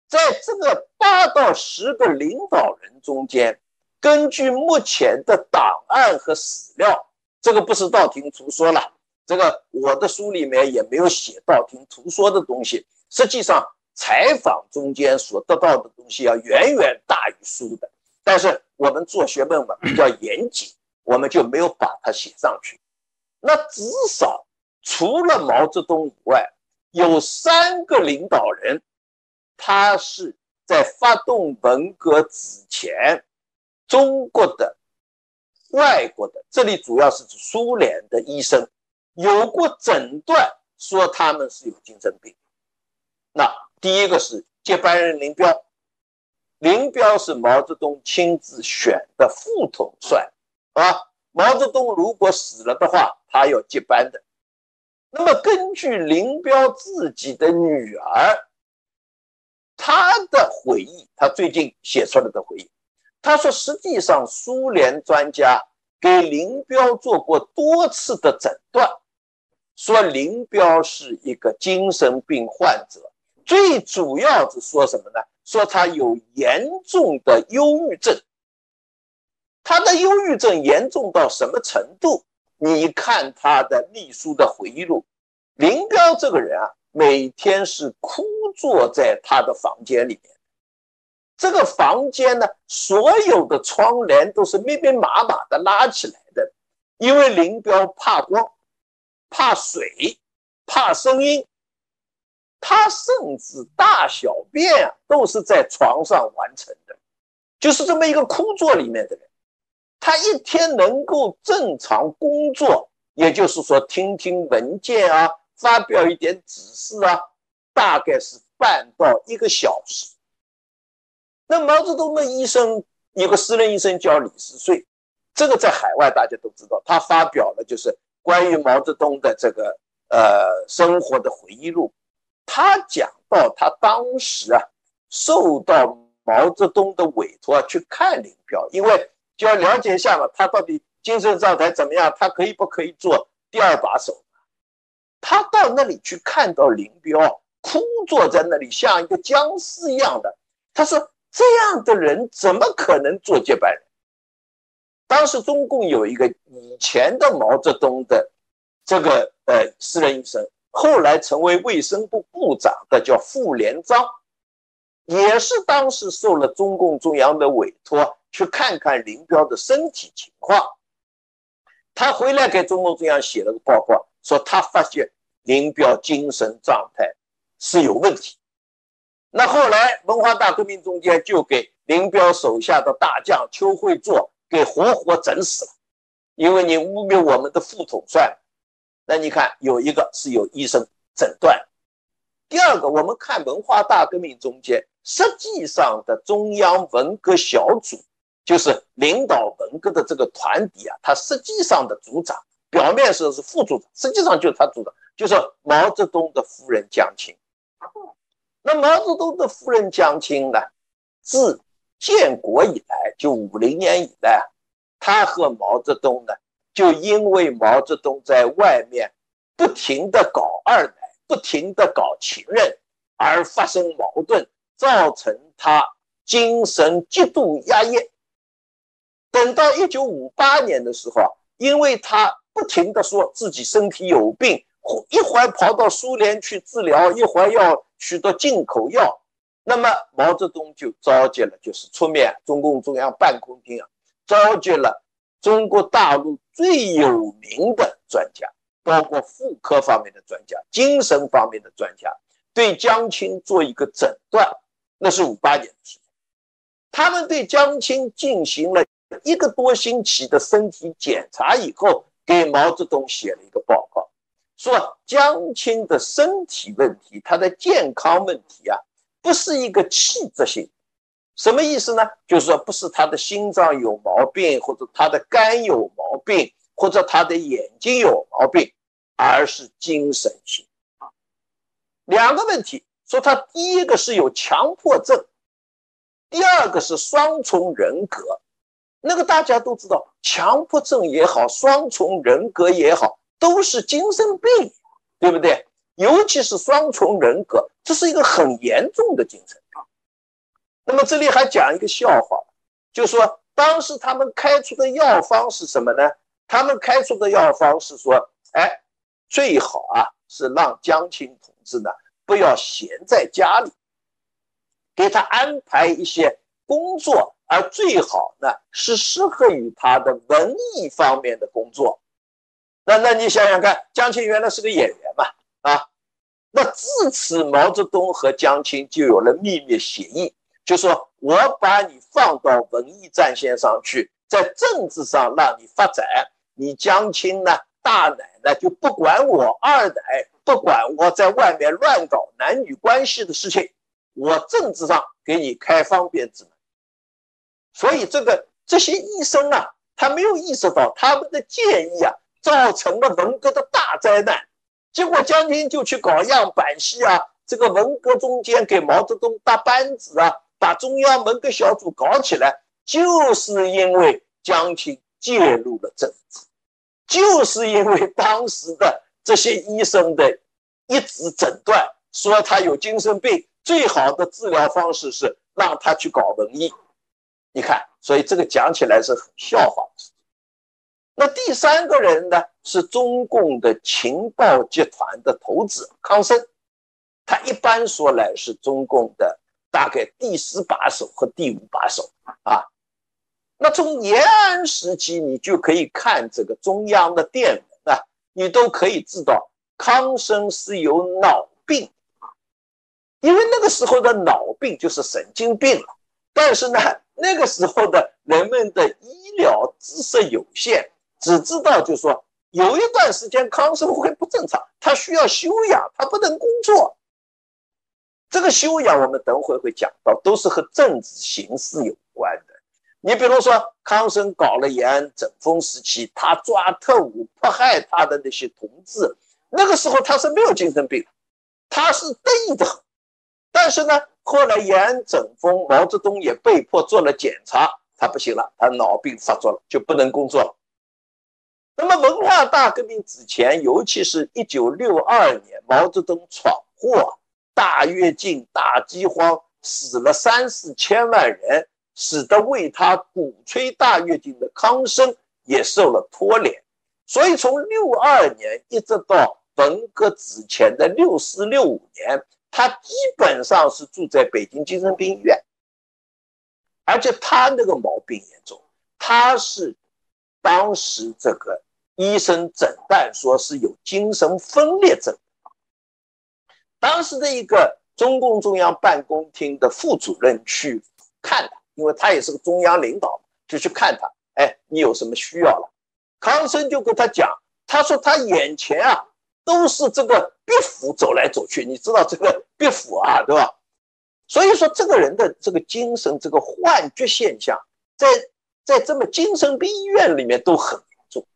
在这个八到十个领导人中间，根据目前的档案和史料，这个不是道听途说了，这个我的书里面也没有写道听途说的东西，实际上。采访中间所得到的东西要远远大于书的，但是我们做学问嘛比较严谨，我们就没有把它写上去。那至少除了毛泽东以外，有三个领导人，他是在发动文革之前，中国的、外国的，这里主要是指苏联的医生，有过诊断说他们是有精神病。那。第一个是接班人林彪，林彪是毛泽东亲自选的副统帅，啊，毛泽东如果死了的话，他要接班的。那么根据林彪自己的女儿，他的回忆，他最近写出来的回忆，他说，实际上苏联专家给林彪做过多次的诊断，说林彪是一个精神病患者。最主要是说什么呢？说他有严重的忧郁症。他的忧郁症严重到什么程度？你看他的秘书的回忆录，林彪这个人啊，每天是枯坐在他的房间里面。这个房间呢，所有的窗帘都是密密麻麻的拉起来的，因为林彪怕光、怕水、怕声音，他甚至大小便啊都是在床上完成的，就是这么一个枯坐里面的人，他一天能够正常工作，也就是说听听文件啊，发表一点指示啊，大概是半到一个小时。那毛泽东的医生有个私人医生叫李时穗，这个在海外大家都知道，他发表了就是关于毛泽东的这个呃生活的回忆录。他讲到他当时啊受到毛泽东的委托去看林彪，因为就要了解一下嘛，他到底精神状态怎么样，他可以不可以做第二把手？他到那里去看到林彪枯坐在那里，像一个僵尸一样的，他说。这样的人怎么可能做接班人？当时中共有一个以前的毛泽东的这个呃私人医生，后来成为卫生部部长的叫傅连璋，也是当时受了中共中央的委托去看看林彪的身体情况。他回来给中共中央写了个报告，说他发现林彪精神状态是有问题。那后来文化大革命中间就给林彪手下的大将邱会作给活活整死了，因为你污蔑我们的副统帅。那你看有一个是有医生诊断，第二个我们看文化大革命中间实际上的中央文革小组，就是领导文革的这个团体啊，他实际上的组长表面上是副组长，实际上就是他组长，就是毛泽东的夫人江青。那毛泽东的夫人江青呢？自建国以来，就五零年以来，他和毛泽东呢，就因为毛泽东在外面不停的搞二奶，不停的搞情人，而发生矛盾，造成他精神极度压抑。等到一九五八年的时候，因为他不停的说自己身体有病。一会儿跑到苏联去治疗，一会儿要许多进口药，那么毛泽东就召集了，就是出面中共中央办公厅啊，召集了中国大陆最有名的专家，包括妇科方面的专家、精神方面的专家，对江青做一个诊断。那是五八年的事情，他们对江青进行了一个多星期的身体检查以后，给毛泽东写了一个报告。说江青的身体问题，他的健康问题啊，不是一个器质性，什么意思呢？就是说，不是他的心脏有毛病，或者他的肝有毛病，或者他的眼睛有毛病，而是精神性啊。两个问题，说他第一个是有强迫症，第二个是双重人格。那个大家都知道，强迫症也好，双重人格也好。都是精神病，对不对？尤其是双重人格，这是一个很严重的精神病。那么这里还讲一个笑话，就说当时他们开出的药方是什么呢？他们开出的药方是说，哎，最好啊是让江青同志呢不要闲在家里，给他安排一些工作，而最好呢是适合于他的文艺方面的工作。那那你想想看，江青原来是个演员嘛，啊，那自此毛泽东和江青就有了秘密协议，就说我把你放到文艺战线上去，在政治上让你发展，你江青呢，大奶呢就不管我二奶，不管我在外面乱搞男女关系的事情，我政治上给你开方便之门。所以这个这些医生啊，他没有意识到他们的建议啊。造成了文革的大灾难，结果江青就去搞样板戏啊，这个文革中间给毛泽东搭班子啊，把中央文革小组搞起来，就是因为江青介入了政治，就是因为当时的这些医生的一直诊断说他有精神病，最好的治疗方式是让他去搞文艺，你看，所以这个讲起来是很笑话的。那第三个人呢，是中共的情报集团的头子康生，他一般说来是中共的大概第十把手和第五把手啊。那从延安时期，你就可以看这个中央的电文啊，你都可以知道康生是有脑病，因为那个时候的脑病就是神经病了。但是呢，那个时候的人们的医疗知识有限，只知道就说有一段时间康生会不正常，他需要休养，他不能工作。这个修养，我们等会会讲到，都是和政治形势有关的。你比如说，康生搞了延安整风时期，他抓特务、迫害他的那些同志，那个时候他是没有精神病，他是得意的。但是呢，后来延安整风，毛泽东也被迫做了检查，他不行了，他脑病发作了，就不能工作了。那么文化大革命之前，尤其是一九六二年，毛泽东闯祸。大跃进、大饥荒，死了三四千万人，使得为他鼓吹大跃进的康生也受了拖连。所以，从六二年一直到文革之前的六四、六五年，他基本上是住在北京精神病院，而且他那个毛病严重，他是当时这个医生诊断说是有精神分裂症。当时的一个中共中央办公厅的副主任去看他，因为他也是个中央领导，就去看他。哎，你有什么需要了？康生就跟他讲，他说他眼前啊都是这个壁虎走来走去，你知道这个壁虎啊，对吧？所以说这个人的这个精神这个幻觉现象，在在这么精神病医院里面都很严重。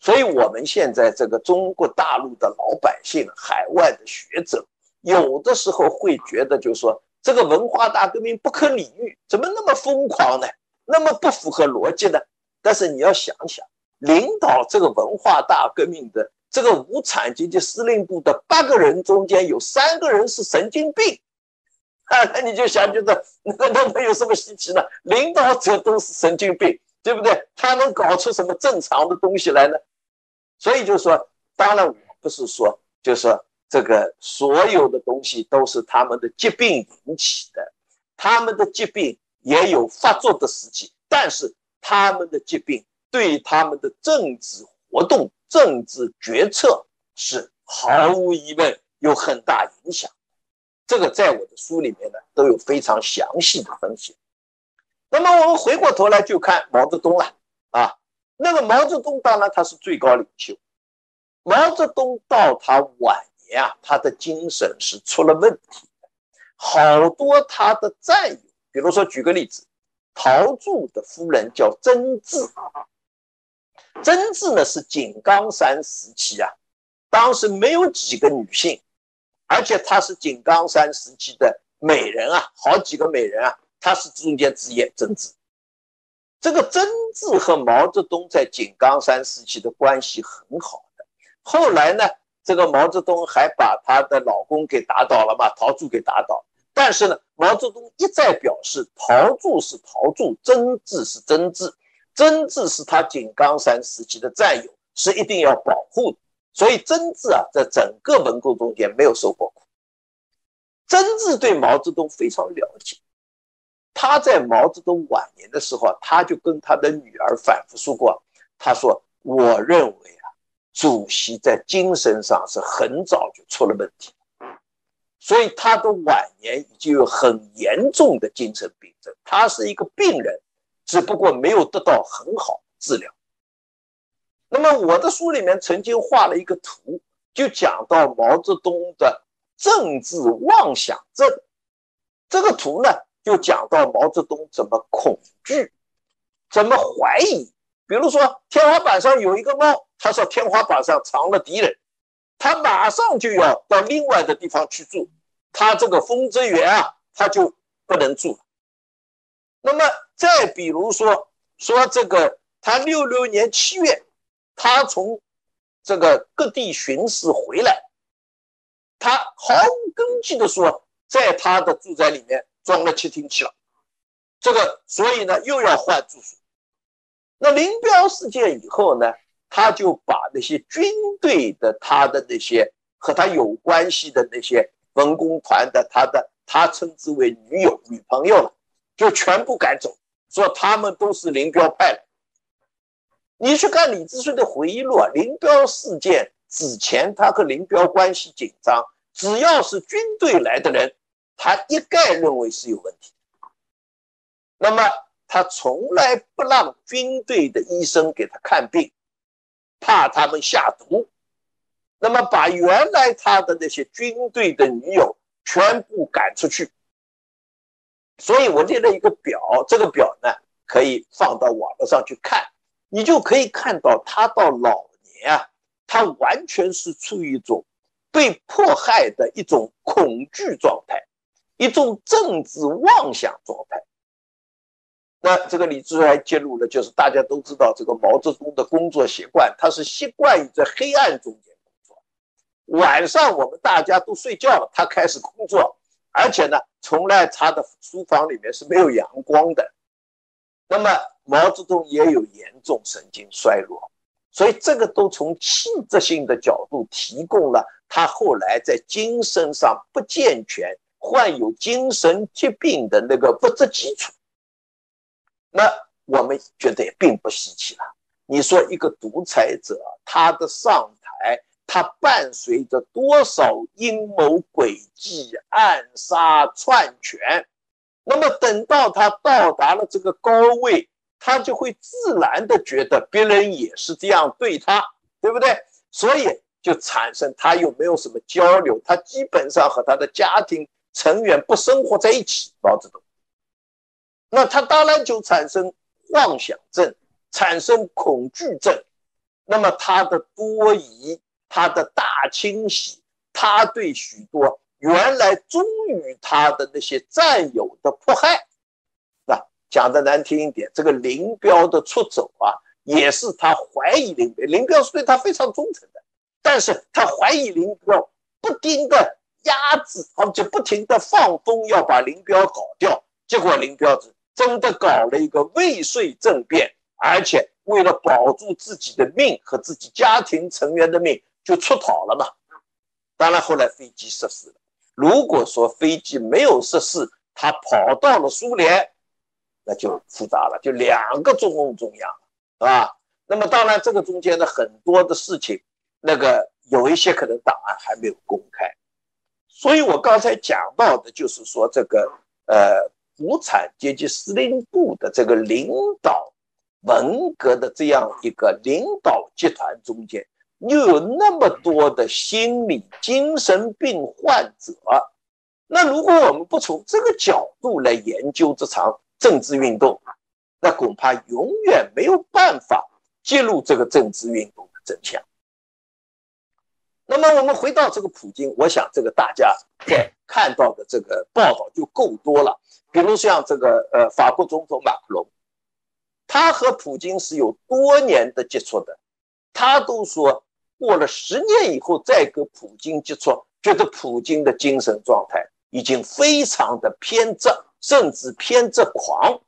所以，我们现在这个中国大陆的老百姓、海外的学者，有的时候会觉得，就是说，这个文化大革命不可理喻，怎么那么疯狂呢？那么不符合逻辑呢？但是你要想想，领导这个文化大革命的这个无产阶级司令部的八个人中间，有三个人是神经病，那 <laughs> 你就想觉得，<laughs> 那那能有什么稀奇呢？领导者都是神经病，对不对？他能搞出什么正常的东西来呢？所以就是说，当然我不是说，就是说这个所有的东西都是他们的疾病引起的，他们的疾病也有发作的时期，但是他们的疾病对他们的政治活动、政治决策是毫无疑问有很大影响。这个在我的书里面呢都有非常详细的分析。那么我们回过头来就看毛泽东了啊。那个毛泽东当然他是最高领袖，毛泽东到他晚年啊，他的精神是出了问题的，好多他的战友，比如说举个例子，陶铸的夫人叫曾志，曾志呢是井冈山时期啊，当时没有几个女性，而且她是井冈山时期的美人啊，好几个美人啊，她是中间之一，曾志。这个曾志和毛泽东在井冈山时期的关系很好的，后来呢，这个毛泽东还把他的老公给打倒了嘛，陶铸给打倒。但是呢，毛泽东一再表示，陶铸是陶铸，曾志是曾志，曾志是他井冈山时期的战友，是一定要保护的。所以曾志啊，在整个文革中间没有受过苦。曾志对毛泽东非常了解。他在毛泽东晚年的时候，他就跟他的女儿反复说过，他说：“我认为啊，主席在精神上是很早就出了问题，所以他的晚年已经有很严重的精神病症，他是一个病人，只不过没有得到很好治疗。”那么我的书里面曾经画了一个图，就讲到毛泽东的政治妄想症，这个图呢。就讲到毛泽东怎么恐惧，怎么怀疑。比如说，天花板上有一个猫，他说天花板上藏了敌人，他马上就要到另外的地方去住，他这个丰泽园啊，他就不能住。那么再比如说，说这个他六六年七月，他从这个各地巡视回来，他毫无根据的说，在他的住宅里面。装了窃听器了，这个所以呢又要换住所。那林彪事件以后呢，他就把那些军队的他的那些和他有关系的那些文工团的他的他称之为女友女朋友了，就全部赶走。说他们都是林彪派来。你去看李志顺的回忆录啊，林彪事件之前，他和林彪关系紧张，只要是军队来的人，他一概认为是有问题。那么他从来不让军队的医生给他看病，怕他们下毒。那么把原来他的那些军队的女友全部赶出去。所以我列了一个表，这个表呢可以放到网络上去看，你就可以看到他到老年啊，他完全是处于一种被迫害的一种恐惧状态，一种政治妄想状态。那这个李志还揭露了，就是大家都知道这个毛泽东的工作习惯，他是习惯于在黑暗中间工作，晚上我们大家都睡觉了，他开始工作。而且呢，从来他的书房里面是没有阳光的。那么毛泽东也有严重神经衰弱，所以这个都从器质性的角度提供了他后来在精神上不健全、患有精神疾病的那个物质基础。那我们觉得也并不稀奇了。你说一个独裁者，他的上台。他伴随着多少阴谋诡计、暗杀篡权，那么等到他到达了这个高位，他就会自然的觉得别人也是这样对他，对不对？所以就产生他又没有什么交流，他基本上和他的家庭成员不生活在一起。毛泽东，那他当然就产生妄想症，产生恐惧症，那么他的多疑。他的大清洗，他对许多原来忠于他的那些战友的迫害，那讲的难听一点，这个林彪的出走啊，也是他怀疑林彪，林彪是对他非常忠诚的，但是他怀疑林彪，不停的压制，而且不停的放风要把林彪搞掉，结果林彪真的搞了一个未遂政变，而且为了保住自己的命和自己家庭成员的命。就出逃了嘛，当然后来飞机失事了。如果说飞机没有失事，他跑到了苏联，那就复杂了，就两个中共中央，是吧？那么当然这个中间的很多的事情，那个有一些可能档案还没有公开，所以我刚才讲到的就是说这个呃无产阶级司令部的这个领导文革的这样一个领导集团中间。又有那么多的心理精神病患者，那如果我们不从这个角度来研究这场政治运动，那恐怕永远没有办法揭露这个政治运动的真相。那么我们回到这个普京，我想这个大家在看到的这个报道就够多了。比如像这个呃法国总统马克龙，他和普京是有多年的接触的，他都说。过了十年以后再跟普京接触，觉得普京的精神状态已经非常的偏执，甚至偏执狂。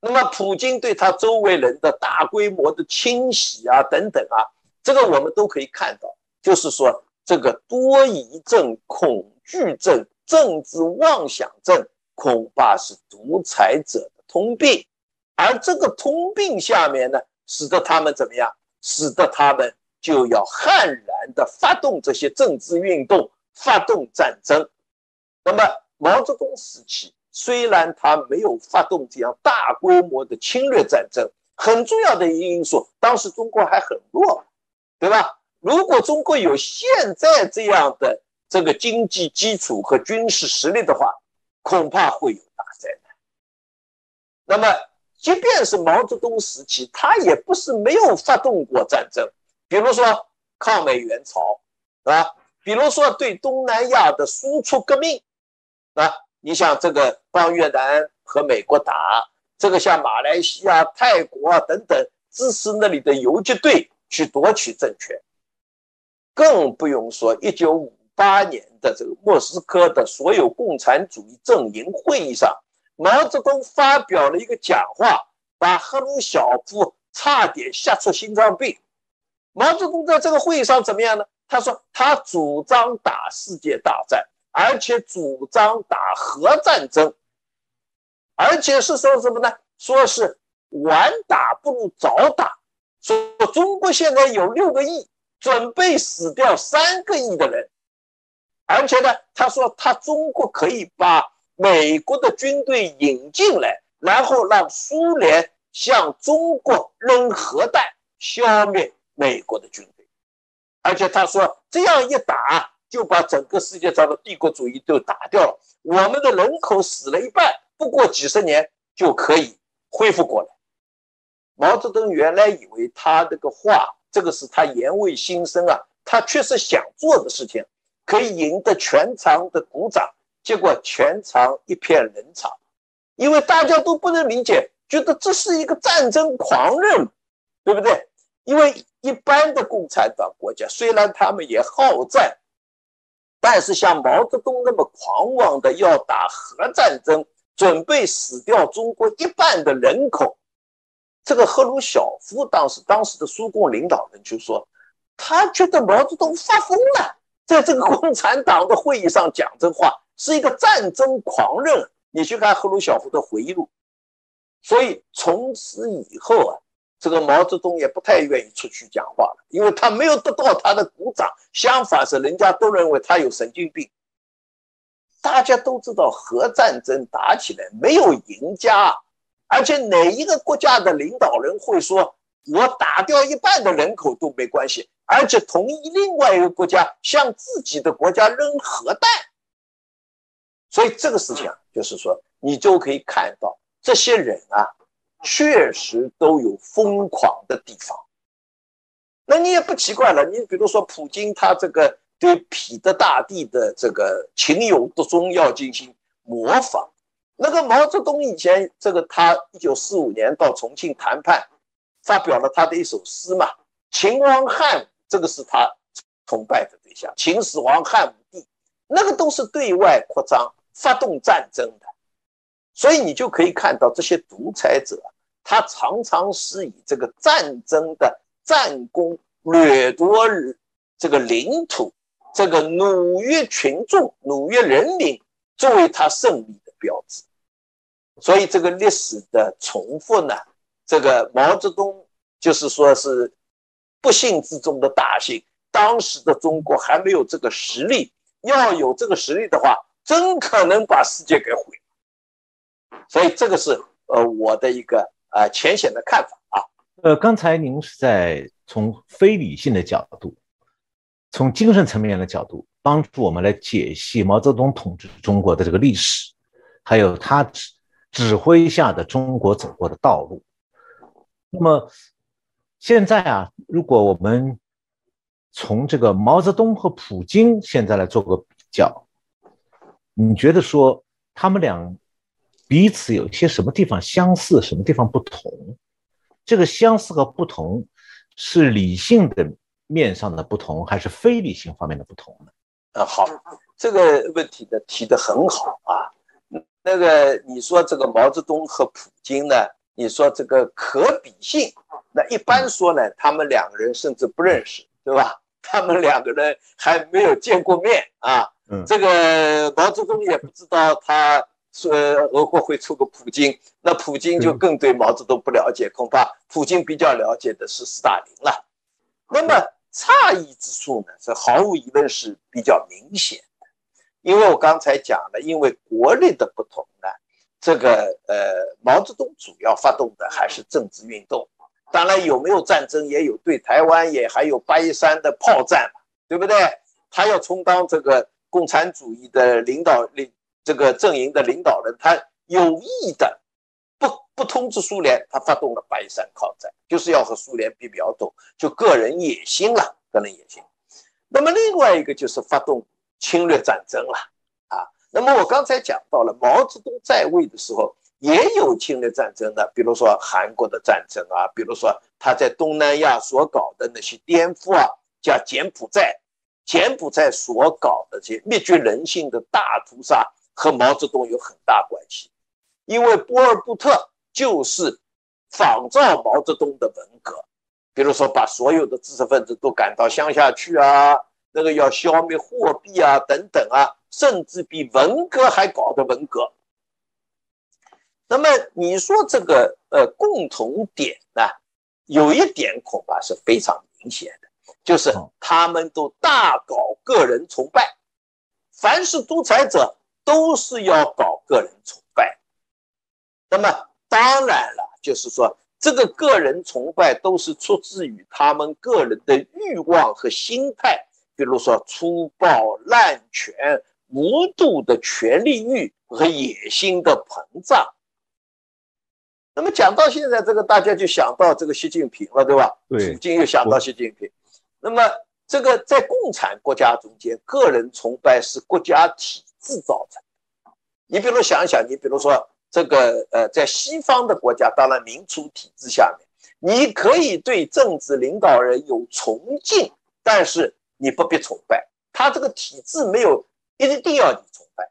那么普京对他周围人的大规模的清洗啊，等等啊，这个我们都可以看到，就是说这个多疑症、恐惧症、政治妄想症，恐怕是独裁者的通病。而这个通病下面呢，使得他们怎么样？使得他们。就要悍然的发动这些政治运动，发动战争。那么毛泽东时期虽然他没有发动这样大规模的侵略战争，很重要的一个因素，当时中国还很弱，对吧？如果中国有现在这样的这个经济基础和军事实力的话，恐怕会有大灾难。那么即便是毛泽东时期，他也不是没有发动过战争。比如说抗美援朝，啊，比如说对东南亚的输出革命，啊，你像这个帮越南和美国打，这个像马来西亚、泰国啊等等支持那里的游击队去夺取政权，更不用说一九五八年的这个莫斯科的所有共产主义阵营会议上，毛泽东发表了一个讲话，把赫鲁晓夫差点吓出心脏病。毛泽东在这个会议上怎么样呢？他说他主张打世界大战，而且主张打核战争，而且是说什么呢？说是晚打不如早打，说中国现在有六个亿，准备死掉三个亿的人，而且呢，他说他中国可以把美国的军队引进来，然后让苏联向中国扔核弹，消灭美国的军队，而且他说这样一打。就把整个世界上的帝国主义都打掉了，我们的人口死了一半，不过几十年就可以恢复过来。毛泽东原来以为他这个话，这个是他言为心声啊，他确实想做的事情，可以赢得全场的鼓掌。结果全场一片冷场，因为大家都不能理解，觉得这是一个战争狂人，对不对？因为一般的共产党国家，虽然他们也好战。但是像毛泽东那么狂妄的要打核战争，准备死掉中国一半的人口，这个赫鲁晓夫当时当时的苏共领导人就说，他觉得毛泽东发疯了，在这个共产党的会议上讲这话，是一个战争狂人。你去看赫鲁晓夫的回忆录，所以从此以后啊。这个毛泽东也不太愿意出去讲话了，因为他没有得到他的鼓掌，相反是人家都认为他有神经病。大家都知道核战争打起来没有赢家，而且哪一个国家的领导人会说我打掉一半的人口都没关系，而且同意另外一个国家向自己的国家扔核弹？所以这个事情啊，就是说你就可以看到这些人啊。确实都有疯狂的地方，那你也不奇怪了。你比如说，普京他这个对彼得大帝的这个情有独钟要进行模仿。那个毛泽东以前这个他一九四五年到重庆谈判，发表了他的一首诗嘛，《秦王汉武》，这个是他崇拜的对象，秦始皇汉武帝，那个都是对外扩张、发动战争的。所以你就可以看到这些独裁者，他常常是以这个战争的战功、掠夺这个领土、这个奴役群众、奴役人民作为他胜利的标志。所以这个历史的重复呢，这个毛泽东就是说是不幸之中的大幸。当时的中国还没有这个实力，要有这个实力的话，真可能把世界给毁。所以这个是呃我的一个呃浅显的看法啊。呃，刚才您是在从非理性的角度，从精神层面的角度，帮助我们来解析毛泽东统治中国的这个历史，还有他指指挥下的中国走过的道路。那么现在啊，如果我们从这个毛泽东和普京现在来做个比较，你觉得说他们俩？彼此有些什么地方相似，什么地方不同？这个相似和不同是理性的面上的不同，还是非理性方面的不同呢？啊，好，这个问题呢提的很好啊。那个你说这个毛泽东和普京呢？你说这个可比性，那一般说呢，他们两个人甚至不认识，对吧？他们两个人还没有见过面啊。嗯，这个毛泽东也不知道他。说俄国会出个普京，那普京就更对毛泽东不了解，恐怕普京比较了解的是斯大林了。那么差异之处呢，这毫无疑问是比较明显的。因为我刚才讲了，因为国力的不同呢，这个呃，毛泽东主要发动的还是政治运动，当然有没有战争也有，对台湾也还有八一三的炮战嘛，对不对？他要充当这个共产主义的领导领。这个阵营的领导人，他有意的不不通知苏联，他发动了白山抗战，就是要和苏联比苗头，就个人野心了，个人野心。那么另外一个就是发动侵略战争了啊。那么我刚才讲到了，毛泽东在位的时候也有侵略战争的，比如说韩国的战争啊，比如说他在东南亚所搞的那些颠覆啊，叫柬埔寨，柬埔寨所搞的这些灭绝人性的大屠杀。和毛泽东有很大关系，因为波尔布特就是仿照毛泽东的文革，比如说把所有的知识分子都赶到乡下去啊，那个要消灭货币啊等等啊，甚至比文革还搞的文革。那么你说这个呃共同点呢，有一点恐怕是非常明显的，就是他们都大搞个人崇拜，凡是独裁者都是要搞个人崇拜。那么当然了，就是说这个个人崇拜都是出自于他们个人的欲望和心态，比如说粗暴滥权。无度的权力欲和野心的膨胀。那么讲到现在，这个大家就想到这个习近平了，对吧？对，今又想到习近平。那么这个在共产国家中间，个人崇拜是国家体制造成的。你比如想一想，你比如说这个呃，在西方的国家，当然民主体制下面，你可以对政治领导人有崇敬，但是你不必崇拜他这个体制没有。一定要你崇拜，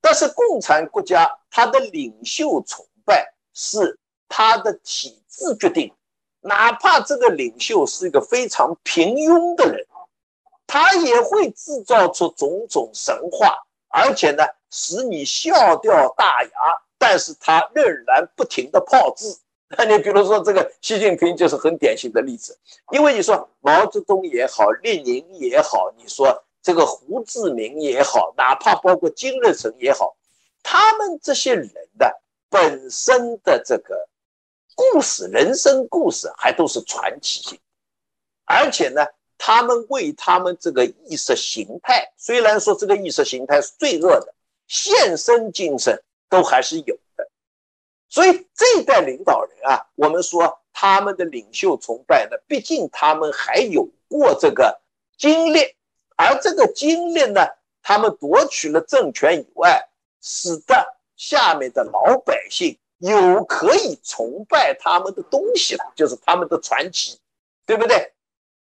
但是共产国家他的领袖崇拜是他的体制决定，哪怕这个领袖是一个非常平庸的人，他也会制造出种种神话，而且呢使你笑掉大牙，但是他仍然不停的炮制。那 <laughs> 你比如说这个习近平就是很典型的例子，因为你说毛泽东也好，列宁也好，你说。这个胡志明也好，哪怕包括金日成也好，他们这些人的本身的这个故事、人生故事还都是传奇性，而且呢，他们为他们这个意识形态，虽然说这个意识形态是罪恶的，献身精神都还是有的。所以这一代领导人啊，我们说他们的领袖崇拜呢，毕竟他们还有过这个经历。而这个经历呢，他们夺取了政权以外，使得下面的老百姓有可以崇拜他们的东西了，就是他们的传奇，对不对？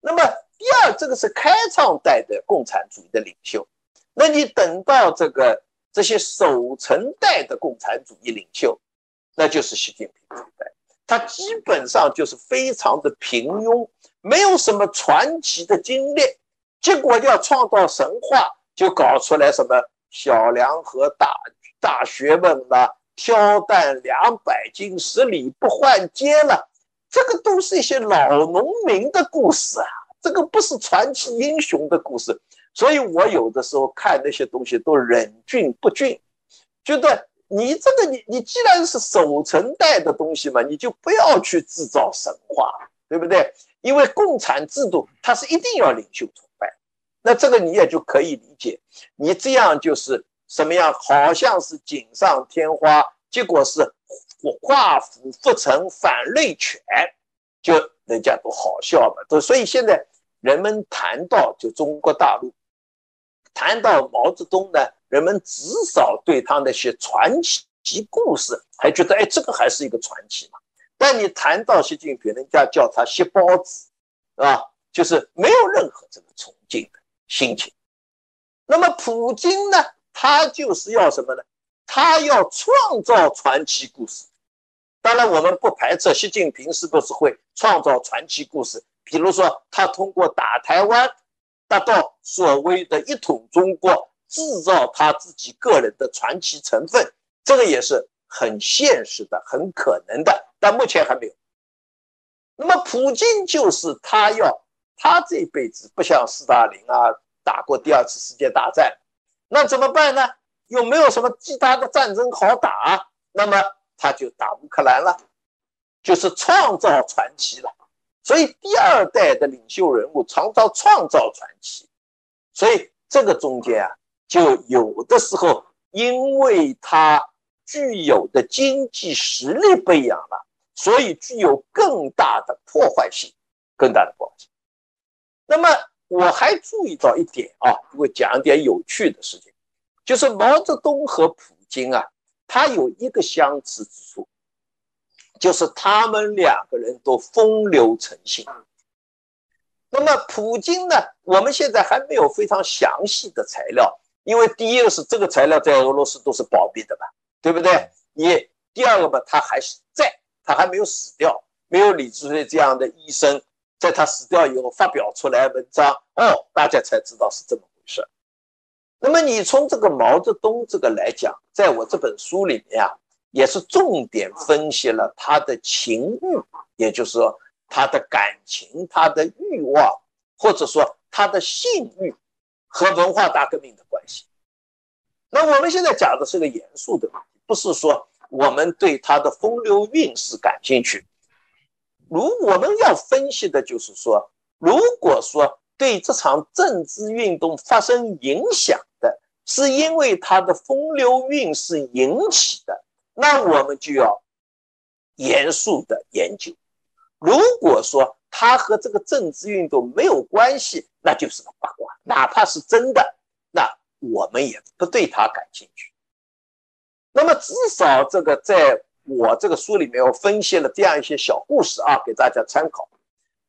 那么第二，这个是开创代的共产主义的领袖，那你等到这个这些守成代的共产主义领袖，那就是习近平时代，他基本上就是非常的平庸，没有什么传奇的经历。结果要创造神话，就搞出来什么小梁和大大学问了，挑担两百斤，十里不换肩了，这个都是一些老农民的故事啊，这个不是传奇英雄的故事。所以我有的时候看那些东西都忍俊不俊，觉得你这个你你既然是守成代的东西嘛，你就不要去制造神话，对不对？因为共产制度它是一定要领袖崇拜。那这个你也就可以理解，你这样就是什么样？好像是锦上添花，结果是我画虎不成反类犬，就人家都好笑嘛。都所以现在人们谈到就中国大陆，谈到毛泽东呢，人们至少对他那些传奇故事还觉得，哎，这个还是一个传奇嘛。但你谈到习近平，人家叫他习包子，啊，就是没有任何这个崇敬的。心情，那么普京呢？他就是要什么呢？他要创造传奇故事。当然，我们不排斥习近平是不是会创造传奇故事。比如说，他通过打台湾，达到所谓的一统中国，制造他自己个人的传奇成分，这个也是很现实的、很可能的。但目前还没有。那么，普京就是他要。他这辈子不像斯大林啊，打过第二次世界大战，那怎么办呢？又没有什么其他的战争好打，那么他就打乌克兰了，就是创造传奇了。所以第二代的领袖人物常常创造传奇，所以这个中间啊，就有的时候因为他具有的经济实力不一样了，所以具有更大的破坏性，更大的破坏性。那么我还注意到一点啊，我讲一点有趣的事情，就是毛泽东和普京啊，他有一个相似之处，就是他们两个人都风流成性。那么普京呢，我们现在还没有非常详细的材料，因为第一个是这个材料在俄罗斯都是保密的嘛，对不对？你第二个嘛，他还是在，他还没有死掉，没有李志瑞这样的医生。在他死掉以后发表出来文章哦，大家才知道是这么回事。那么你从这个毛泽东这个来讲，在我这本书里面啊，也是重点分析了他的情欲，也就是说他的感情、他的欲望，或者说他的性欲和文化大革命的关系。那我们现在讲的是个严肃的问题，不是说我们对他的风流韵事感兴趣。如我们要分析的就是说，如果说对这场政治运动发生影响的是因为他的风流韵事引起的，那我们就要严肃的研究。如果说他和这个政治运动没有关系，那就是个八卦，哪怕是真的，那。我们也不对他感兴趣。那么至少这个在我这个书里面，我分析了这样一些小故事啊，给大家参考。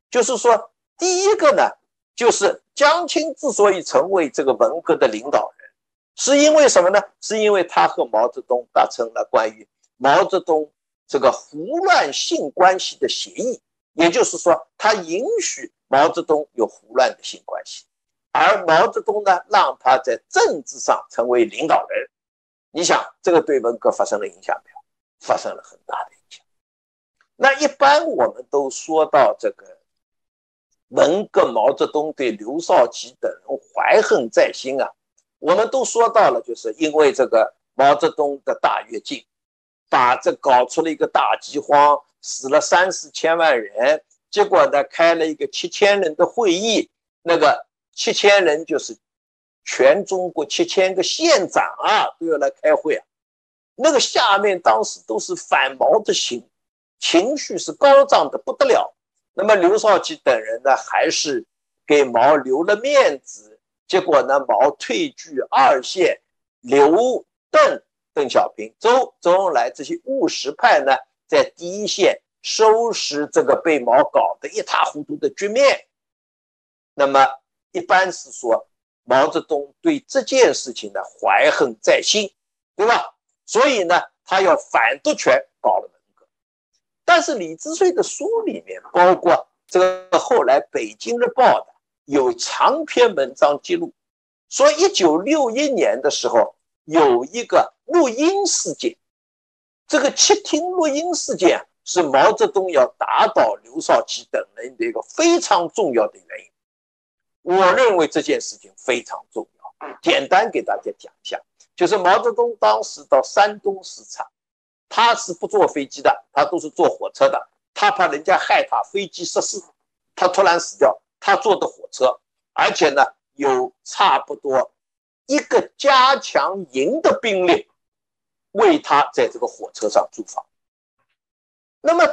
就是说，第一个呢，就是江青之所以成为这个文革的领导人，是因为什么呢？是因为他和毛泽东达成了关于毛泽东这个胡乱性关系的协议，也就是说，他允许毛泽东有胡乱的性关系。而毛泽东呢，让他在政治上成为领导人，你想这个对文革发生了影响没有？发生了很大的影响。那一般我们都说到这个文革，毛泽东对刘少奇等人怀恨在心啊。我们都说到了，就是因为这个毛泽东的大跃进，把这搞出了一个大饥荒，死了三四千万人，结果呢，开了一个七千人的会议，那个。七千人就是全中国七千个县长啊，都要来开会啊。那个下面当时都是反毛的心，情绪是高涨的不得了。那么刘少奇等人呢，还是给毛留了面子。结果呢，毛退居二线，刘邓、邓小平、周周恩来这些务实派呢，在第一线收拾这个被毛搞得一塌糊涂的局面。那么。一般是说毛泽东对这件事情呢怀恨在心，对吧？所以呢，他要反夺权，搞了。但是李志绥的书里面，包括这个后来《北京日报》的有长篇文章记录，说一九六一年的时候有一个录音事件，这个窃听录音事件是毛泽东要打倒刘少奇等人的一个非常重要的原因。我认为这件事情非常重要，简单给大家讲一下，就是毛泽东当时到山东视察，他是不坐飞机的，他都是坐火车的，他怕人家害他飞机失事，他突然死掉，他坐的火车，而且呢有差不多一个加强营的兵力为他在这个火车上驻防，那么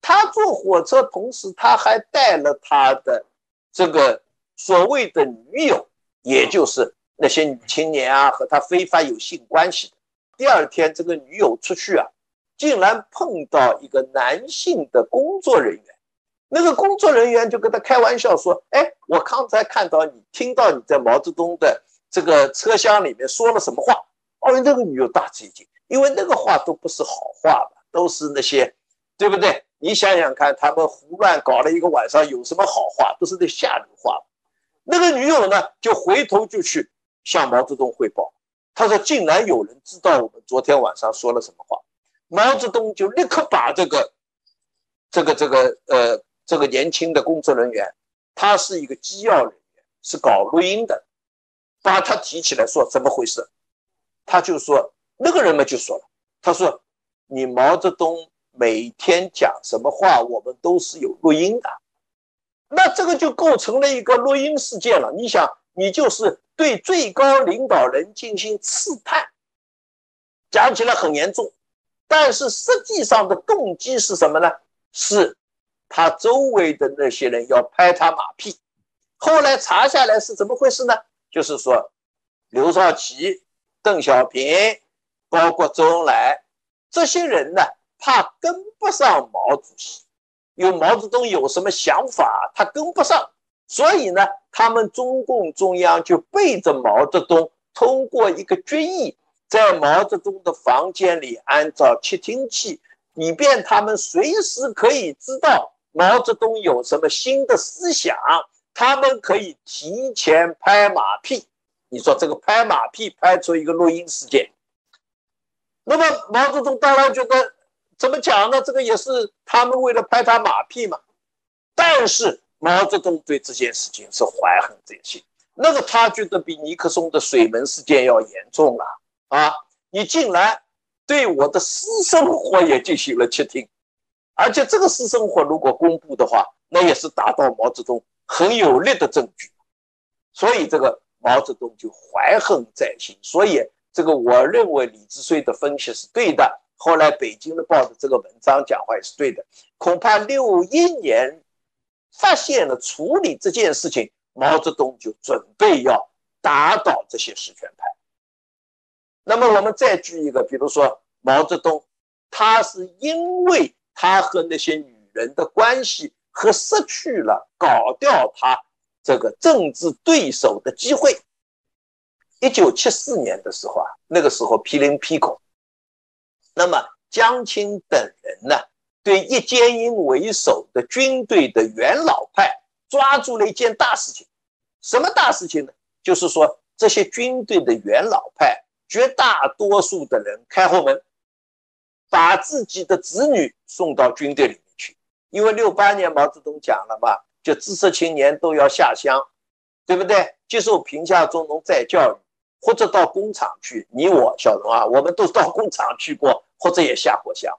他坐火车，同时他还带了他的这个。所谓的女友，也就是那些女青年啊，和他非法有性关系。第二天，这个女友出去啊，竟然碰到一个男性的工作人员。那个工作人员就跟他开玩笑说：“哎，我刚才看到你，听到你在毛泽东的这个车厢里面说了什么话？”哦，那个女友大吃一惊，因为那个话都不是好话吧，都是那些，对不对？你想想看，他们胡乱搞了一个晚上，有什么好话？都是那下流话。那个女友呢，就回头就去向毛泽东汇报。他说：“竟然有人知道我们昨天晚上说了什么话。”毛泽东就立刻把这个、这个、这个、呃，这个年轻的工作人员，他是一个机要人员，是搞录音的，把他提起来说怎么回事。他就说那个人们就说了，他说：“你毛泽东每天讲什么话，我们都是有录音的。”那这个就构成了一个录音事件了。你想，你就是对最高领导人进行刺探，讲起来很严重，但是实际上的动机是什么呢？是他周围的那些人要拍他马屁。后来查下来是怎么回事呢？就是说，刘少奇、邓小平，包括周恩来这些人呢，怕跟不上毛主席。有毛泽东有什么想法，他跟不上，所以呢，他们中共中央就背着毛泽东，通过一个决议，在毛泽东的房间里安装窃听器，以便他们随时可以知道毛泽东有什么新的思想，他们可以提前拍马屁。你说这个拍马屁拍出一个录音事件，那么毛泽东当然觉得怎么讲呢？这个也是他们为了拍他马屁嘛。但是毛泽东对这件事情是怀恨在心，那个他觉得比尼克松的水门事件要严重了啊！啊你竟然对我的私生活也进行了窃听，而且这个私生活如果公布的话，那也是达到毛泽东很有力的证据。所以这个毛泽东就怀恨在心。所以这个我认为李志绥的分析是对的。后来北京的报的这个文章讲话也是对的。恐怕六一年发现了处理这件事情，毛泽东就准备要打倒这些实权派。那么我们再举一个，比如说毛泽东，他是因为他和那些女人的关系，和失去了搞掉他这个政治对手的机会。一九七四年的时候啊，那个时候批林批孔，那么江青等人呢，对叶剑英为首的军队的元老派抓住了一件大事情，什么大事情呢？就是说这些军队的元老派。绝大多数的人开后门，把自己的子女送到军队里面去，因为六八年毛泽东讲了嘛，就知识青年都要下乡，对不对？接受贫下中农再教育，或者到工厂去。你我小龙啊，我们都到工厂去过，或者也下过乡，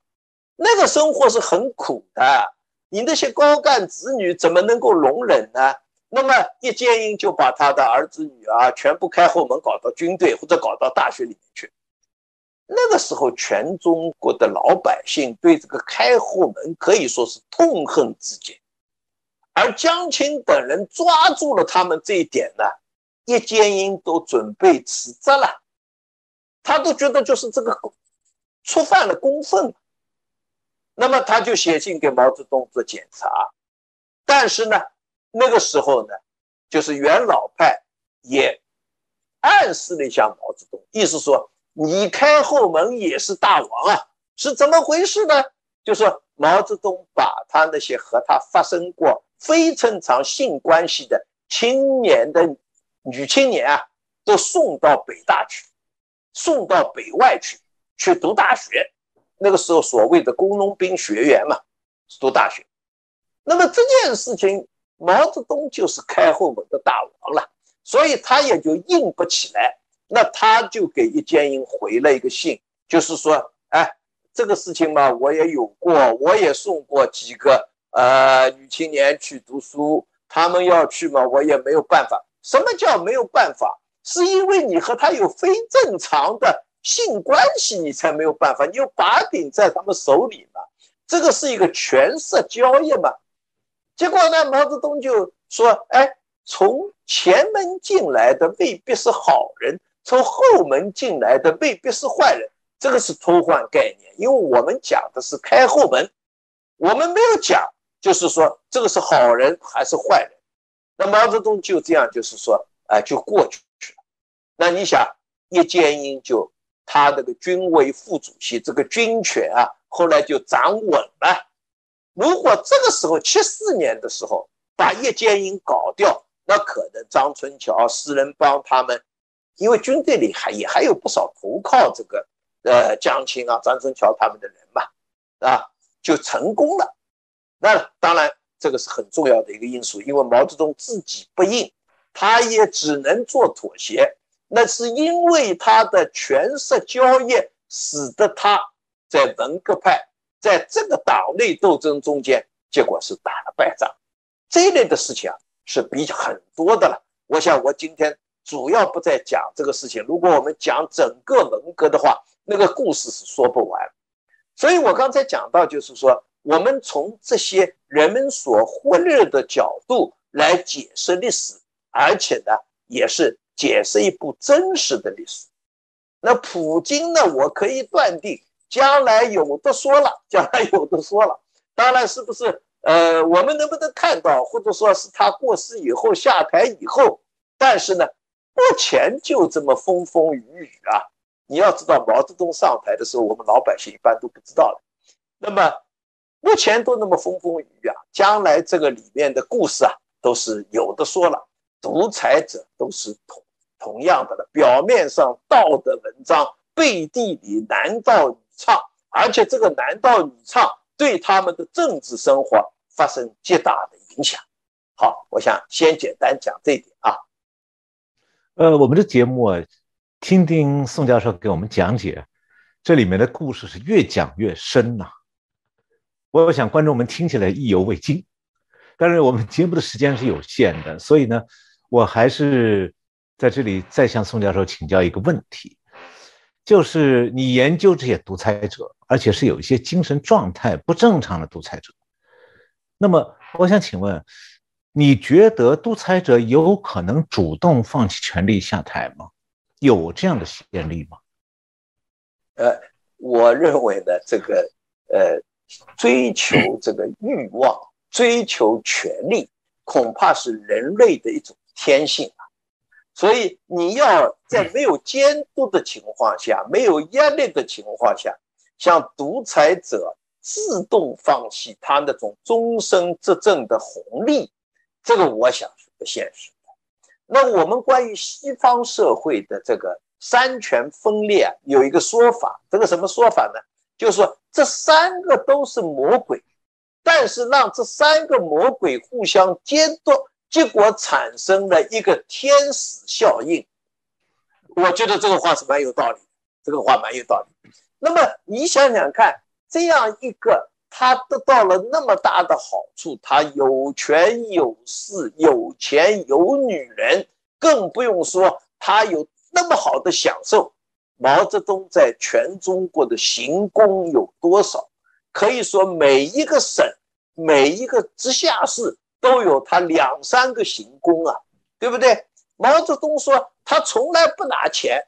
那个生活是很苦的。你那些高干子女怎么能够容忍呢？那么叶剑英就把他的儿子女儿全部开后门搞到军队或者搞到大学里面去。那个时候，全中国的老百姓对这个开后门可以说是痛恨至极。而江青等人抓住了他们这一点呢，叶剑英都准备辞职了，他都觉得就是这个触犯了公愤。那么他就写信给毛泽东做检查，但是呢。那个时候呢，就是元老派也暗示了一下毛泽东，意思说你开后门也是大王啊，是怎么回事呢？就是毛泽东把他那些和他发生过非正常性关系的青年的女青年啊，都送到北大去，送到北外去去读大学。那个时候所谓的工农兵学员嘛，读大学。那么这件事情。毛泽东就是开后门的大王了，所以他也就硬不起来。那他就给叶剑英回了一个信，就是说，哎，这个事情嘛，我也有过，我也送过几个呃女青年去读书，他们要去嘛，我也没有办法。什么叫没有办法？是因为你和他有非正常的性关系，你才没有办法。你有把柄在他们手里嘛，这个是一个权色交易嘛。结果呢？毛泽东就说：“哎，从前门进来的未必是好人，从后门进来的未必是坏人。这个是偷换概念，因为我们讲的是开后门，我们没有讲，就是说这个是好人还是坏人。那毛泽东就这样，就是说，哎，就过去去了。那你想，叶剑英就他那个军委副主席，这个军权啊，后来就掌稳了。”如果这个时候七四年的时候把叶剑英搞掉，那可能张春桥、施仁邦他们，因为军队里还也还有不少投靠这个呃江青啊、张春桥他们的人嘛，啊，就成功了。那当然这个是很重要的一个因素，因为毛泽东自己不硬，他也只能做妥协。那是因为他的权势交易，使得他在文革派。在这个党内斗争中间，结果是打了败仗，这一类的事情啊是比很多的了。我想我今天主要不再讲这个事情。如果我们讲整个文革的话，那个故事是说不完。所以我刚才讲到，就是说我们从这些人们所忽略的角度来解释历史，而且呢，也是解释一部真实的历史。那普京呢，我可以断定。将来有的说了，<laughs> 将来有的说了，当然是不是？呃，我们能不能看到，或者说是他过世以后下台以后？但是呢，目前就这么风风雨雨啊！你要知道，毛泽东上台的时候，我们老百姓一般都不知道的。那么目前都那么风风雨雨啊，将来这个里面的故事啊，都是有的说了。独裁者都是同同样的了，表面上道德文章。背地里男盗女唱，而且这个男盗女娼对他们的政治生活发生极大的影响。好，我想先简单讲这一点啊。呃，我们的节目啊，听听宋教授给我们讲解，这里面的故事是越讲越深呐。我想观众们听起来意犹未尽，但是我们节目的时间是有限的，所以呢，我还是在这里再向宋教授请教一个问题，就是你研究这些独裁者，而且是有一些精神状态不正常的独裁者，那么我想请问。你觉得独裁者有可能主动放弃权力下台吗？有这样的先例吗？呃，我认为呢，这个呃，追求这个欲望、追求权力，恐怕是人类的一种天性啊。所以你要在没有监督的情况下、没有压力的情况下，像独裁者自动放弃他那种终身执政的红利。这个我想是不现实的。那我们关于西方社会的这个三权分立啊，有一个说法，这个什么说法呢？就是说这三个都是魔鬼，但是让这三个魔鬼互相监督，结果产生了一个天使效应。我觉得这个话是蛮有道理，这个话蛮有道理。那么你想想看，这样一个。他得到了那么大的好处，他有权有势，有钱有女人，更不用说他有那么好的享受。毛泽东在全中国的行宫有多少？可以说每一个省、每一个直辖市都有他两三个行宫啊，对不对？毛泽东说他从来不拿钱。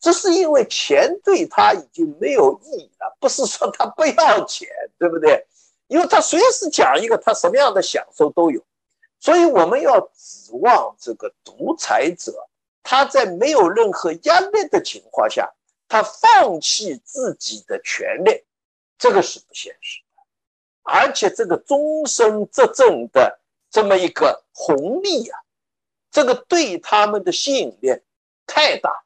这是因为钱对他已经没有意义了，不是说他不要钱，对不对？因为他随时讲一个，他什么样的享受都有，所以我们要指望这个独裁者，他在没有任何压力的情况下，他放弃自己的权利，这个是不现实的，而且这个终身执政的这么一个红利啊，这个对他们的吸引力太大。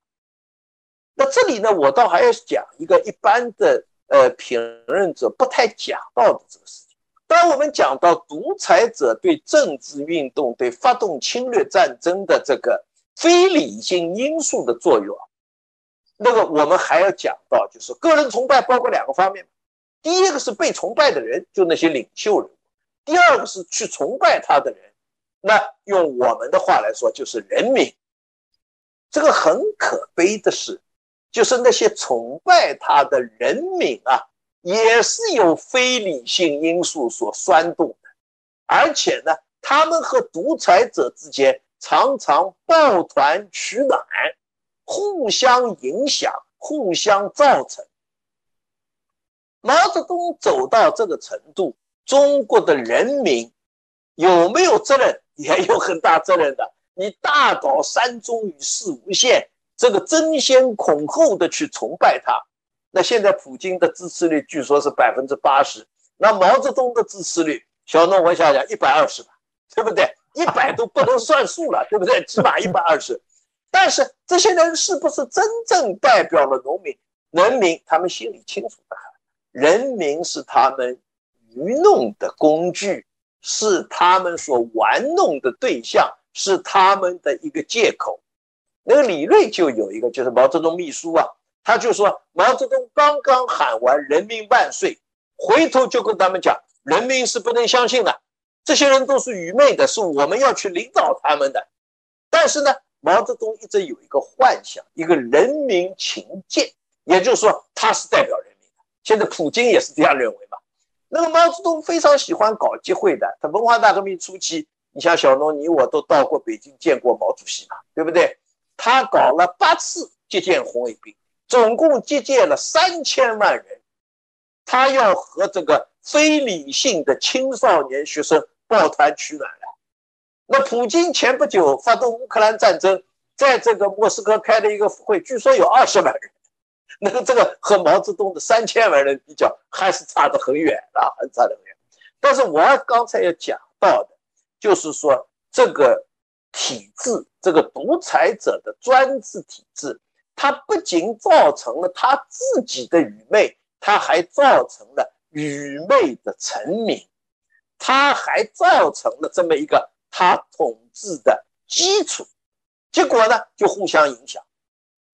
那这里呢，我倒还要讲一个一般的呃评论者不太讲到的这个事情。当我们讲到独裁者对政治运动、对发动侵略战争的这个非理性因素的作用，那个我们还要讲到，就是个人崇拜包括两个方面。第一个是被崇拜的人，就那些领袖人；第二个是去崇拜他的人，那用我们的话来说，就是人民。这个很可悲的是。就是那些崇拜他的人民啊，也是有非理性因素所煽动的，而且呢，他们和独裁者之间常常抱团取暖，互相影响，互相造成。毛泽东走到这个程度，中国的人民有没有责任？<laughs> 也有很大责任的。你大搞三中与四无限。这个争先恐后的去崇拜他，那现在普京的支持率据说是百分之八十，那毛泽东的支持率，小诺我想想一百二十吧，对不对？一百都不能算数了，<laughs> 对不对？起码一百二十。但是这些人是不是真正代表了农民？人民他们心里清楚的很，人民是他们愚弄的工具，是他们所玩弄的对象，是他们的一个借口。那个李锐就有一个，就是毛泽东秘书啊，他就说毛泽东刚刚喊完“人民万岁”，回头就跟他们讲，人民是不能相信的，这些人都是愚昧的，是我们要去领导他们的。但是呢，毛泽东一直有一个幻想，一个人民情见，也就是说他是代表人民的。现在普京也是这样认为。那个毛泽东非常喜欢搞集会的，他文化大革命初期，你像小农，你我都到过北京见过毛主席嘛，对不对？他搞了八次接见红卫兵，总共接见了三千万人。他要和这个非理性的青少年学生抱团取暖了。那普京前不久发动乌克兰战争，在这个莫斯科开了一个会，据说有二十万人。<laughs> 那个这个和毛泽东的三千万人比较，还是差得很远啊，很差得很远。但是我刚才要讲到的，就是说这个。体制这个独裁者的专制体制，他不仅造成了他自己的愚昧，他还造成了愚昧的臣民，他还造成了这么一个他统治的基础，结果呢就互相影响。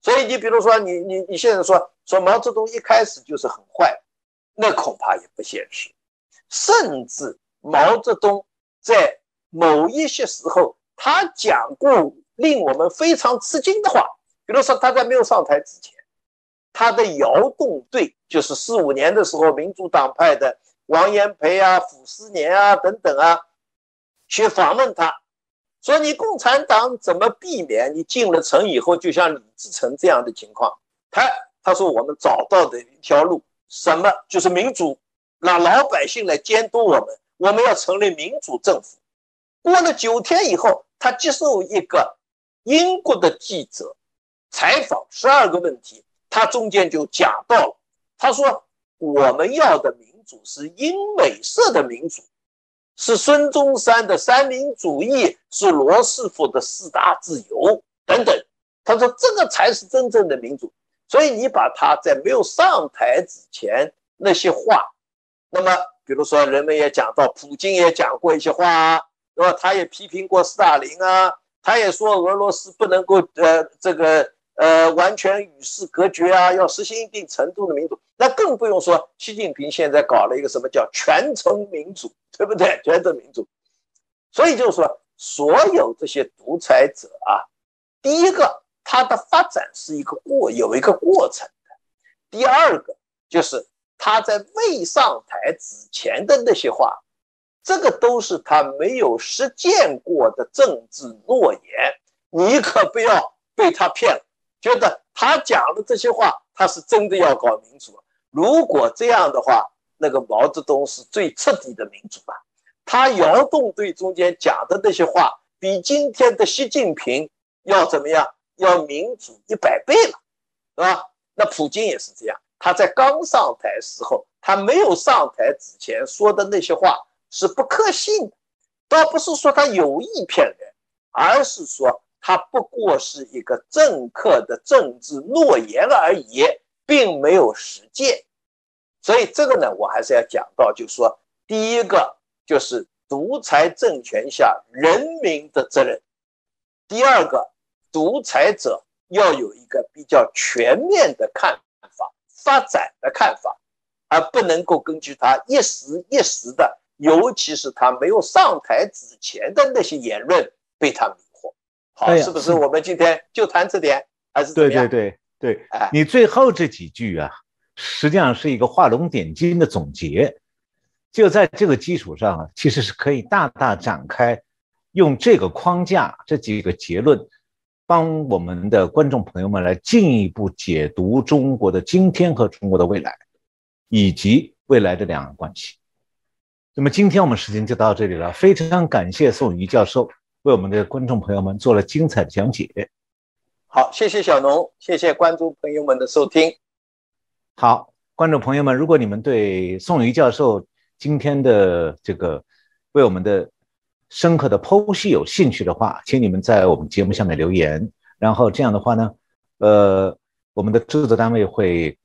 所以你比如说，你你你现在说说毛泽东一开始就是很坏，那恐怕也不现实。甚至毛泽东在某一些时候，他讲过令我们非常吃惊的话，比如说他在没有上台之前，他的窑洞队就是四五年的时候，民主党派的王延培啊、傅斯年啊等等啊，去访问他。说你共产党怎么避免你进了城以后，就像李自成这样的情况？他他说我们找到的一条路，什么就是民主，让老百姓来监督我们，我们要成立民主政府。过了九天以后，他接受一个英国的记者采访，十二个问题，他中间就讲到了，他说我们要的民主是英美式的民主。是孙中山的三民主义，是罗斯福的四大自由等等。他说这个才是真正的民主。所以你把他在没有上台之前那些话，那么比如说人们也讲到，普京也讲过一些话啊，那么他也批评过斯大林啊，他也说俄罗斯不能够呃这个。呃，完全与世隔绝啊！要实行一定程度的民主，那更不用说习近平现在搞了一个什么叫全程 <laughs> 民主，对不对？全程民主，所以就是说，所有这些独裁者啊，第一个，他的发展是一个过有一个过程的；第二个，就是他在未上台之前的那些话，这个都是他没有实践过的政治诺言，你可不要被他骗了。觉得他讲的这些话，他是真的要搞民主。如果这样的话，那个毛泽东是最彻底的民主了。他窑洞队中间讲的那些话，比今天的习近平要怎么样？要民主一百倍了，是吧？那普京也是这样，他在刚上台时候，他没有上台之前说的那些话是不可信的，倒不是说他有意骗人，而是说。它不过是一个政客的政治诺言而已，并没有实践。所以这个呢，我还是要讲到，就是说，第一个就是独裁政权下人民的责任；第二个，独裁者要有一个比较全面的看法、发展的看法，而不能够根据他一时一时的，尤其是他没有上台之前的那些言论被他。好，是不是我们今天就谈这点，还是对对对对？哎，你最后这几句啊，实际上是一个画龙点睛的总结。就在这个基础上啊，其实是可以大大展开，用这个框架这几个结论，帮我们的观众朋友们来进一步解读中国的今天和中国的未来，以及未来的两岸关系。那么今天我们时间就到这里了，非常感谢宋瑜教授。为我们的观众朋友们做了精彩的讲解，好，谢谢小农，谢谢观众朋友们的收听。好，观众朋友们，如果你们对宋瑜教授今天的这个为我们的深刻的剖析有兴趣的话，请你们在我们节目下面留言，然后这样的话呢，呃，我们的制作单位会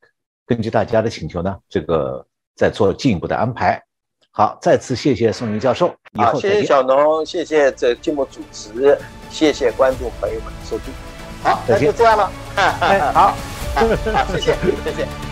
根据大家的请求呢，这个再做进一步的安排。好，再次谢谢宋云教授。好，谢谢小农，谢谢这节目主持，谢谢观众朋友们的收听。好，那就这样了。好，<laughs> 好，谢谢，谢谢。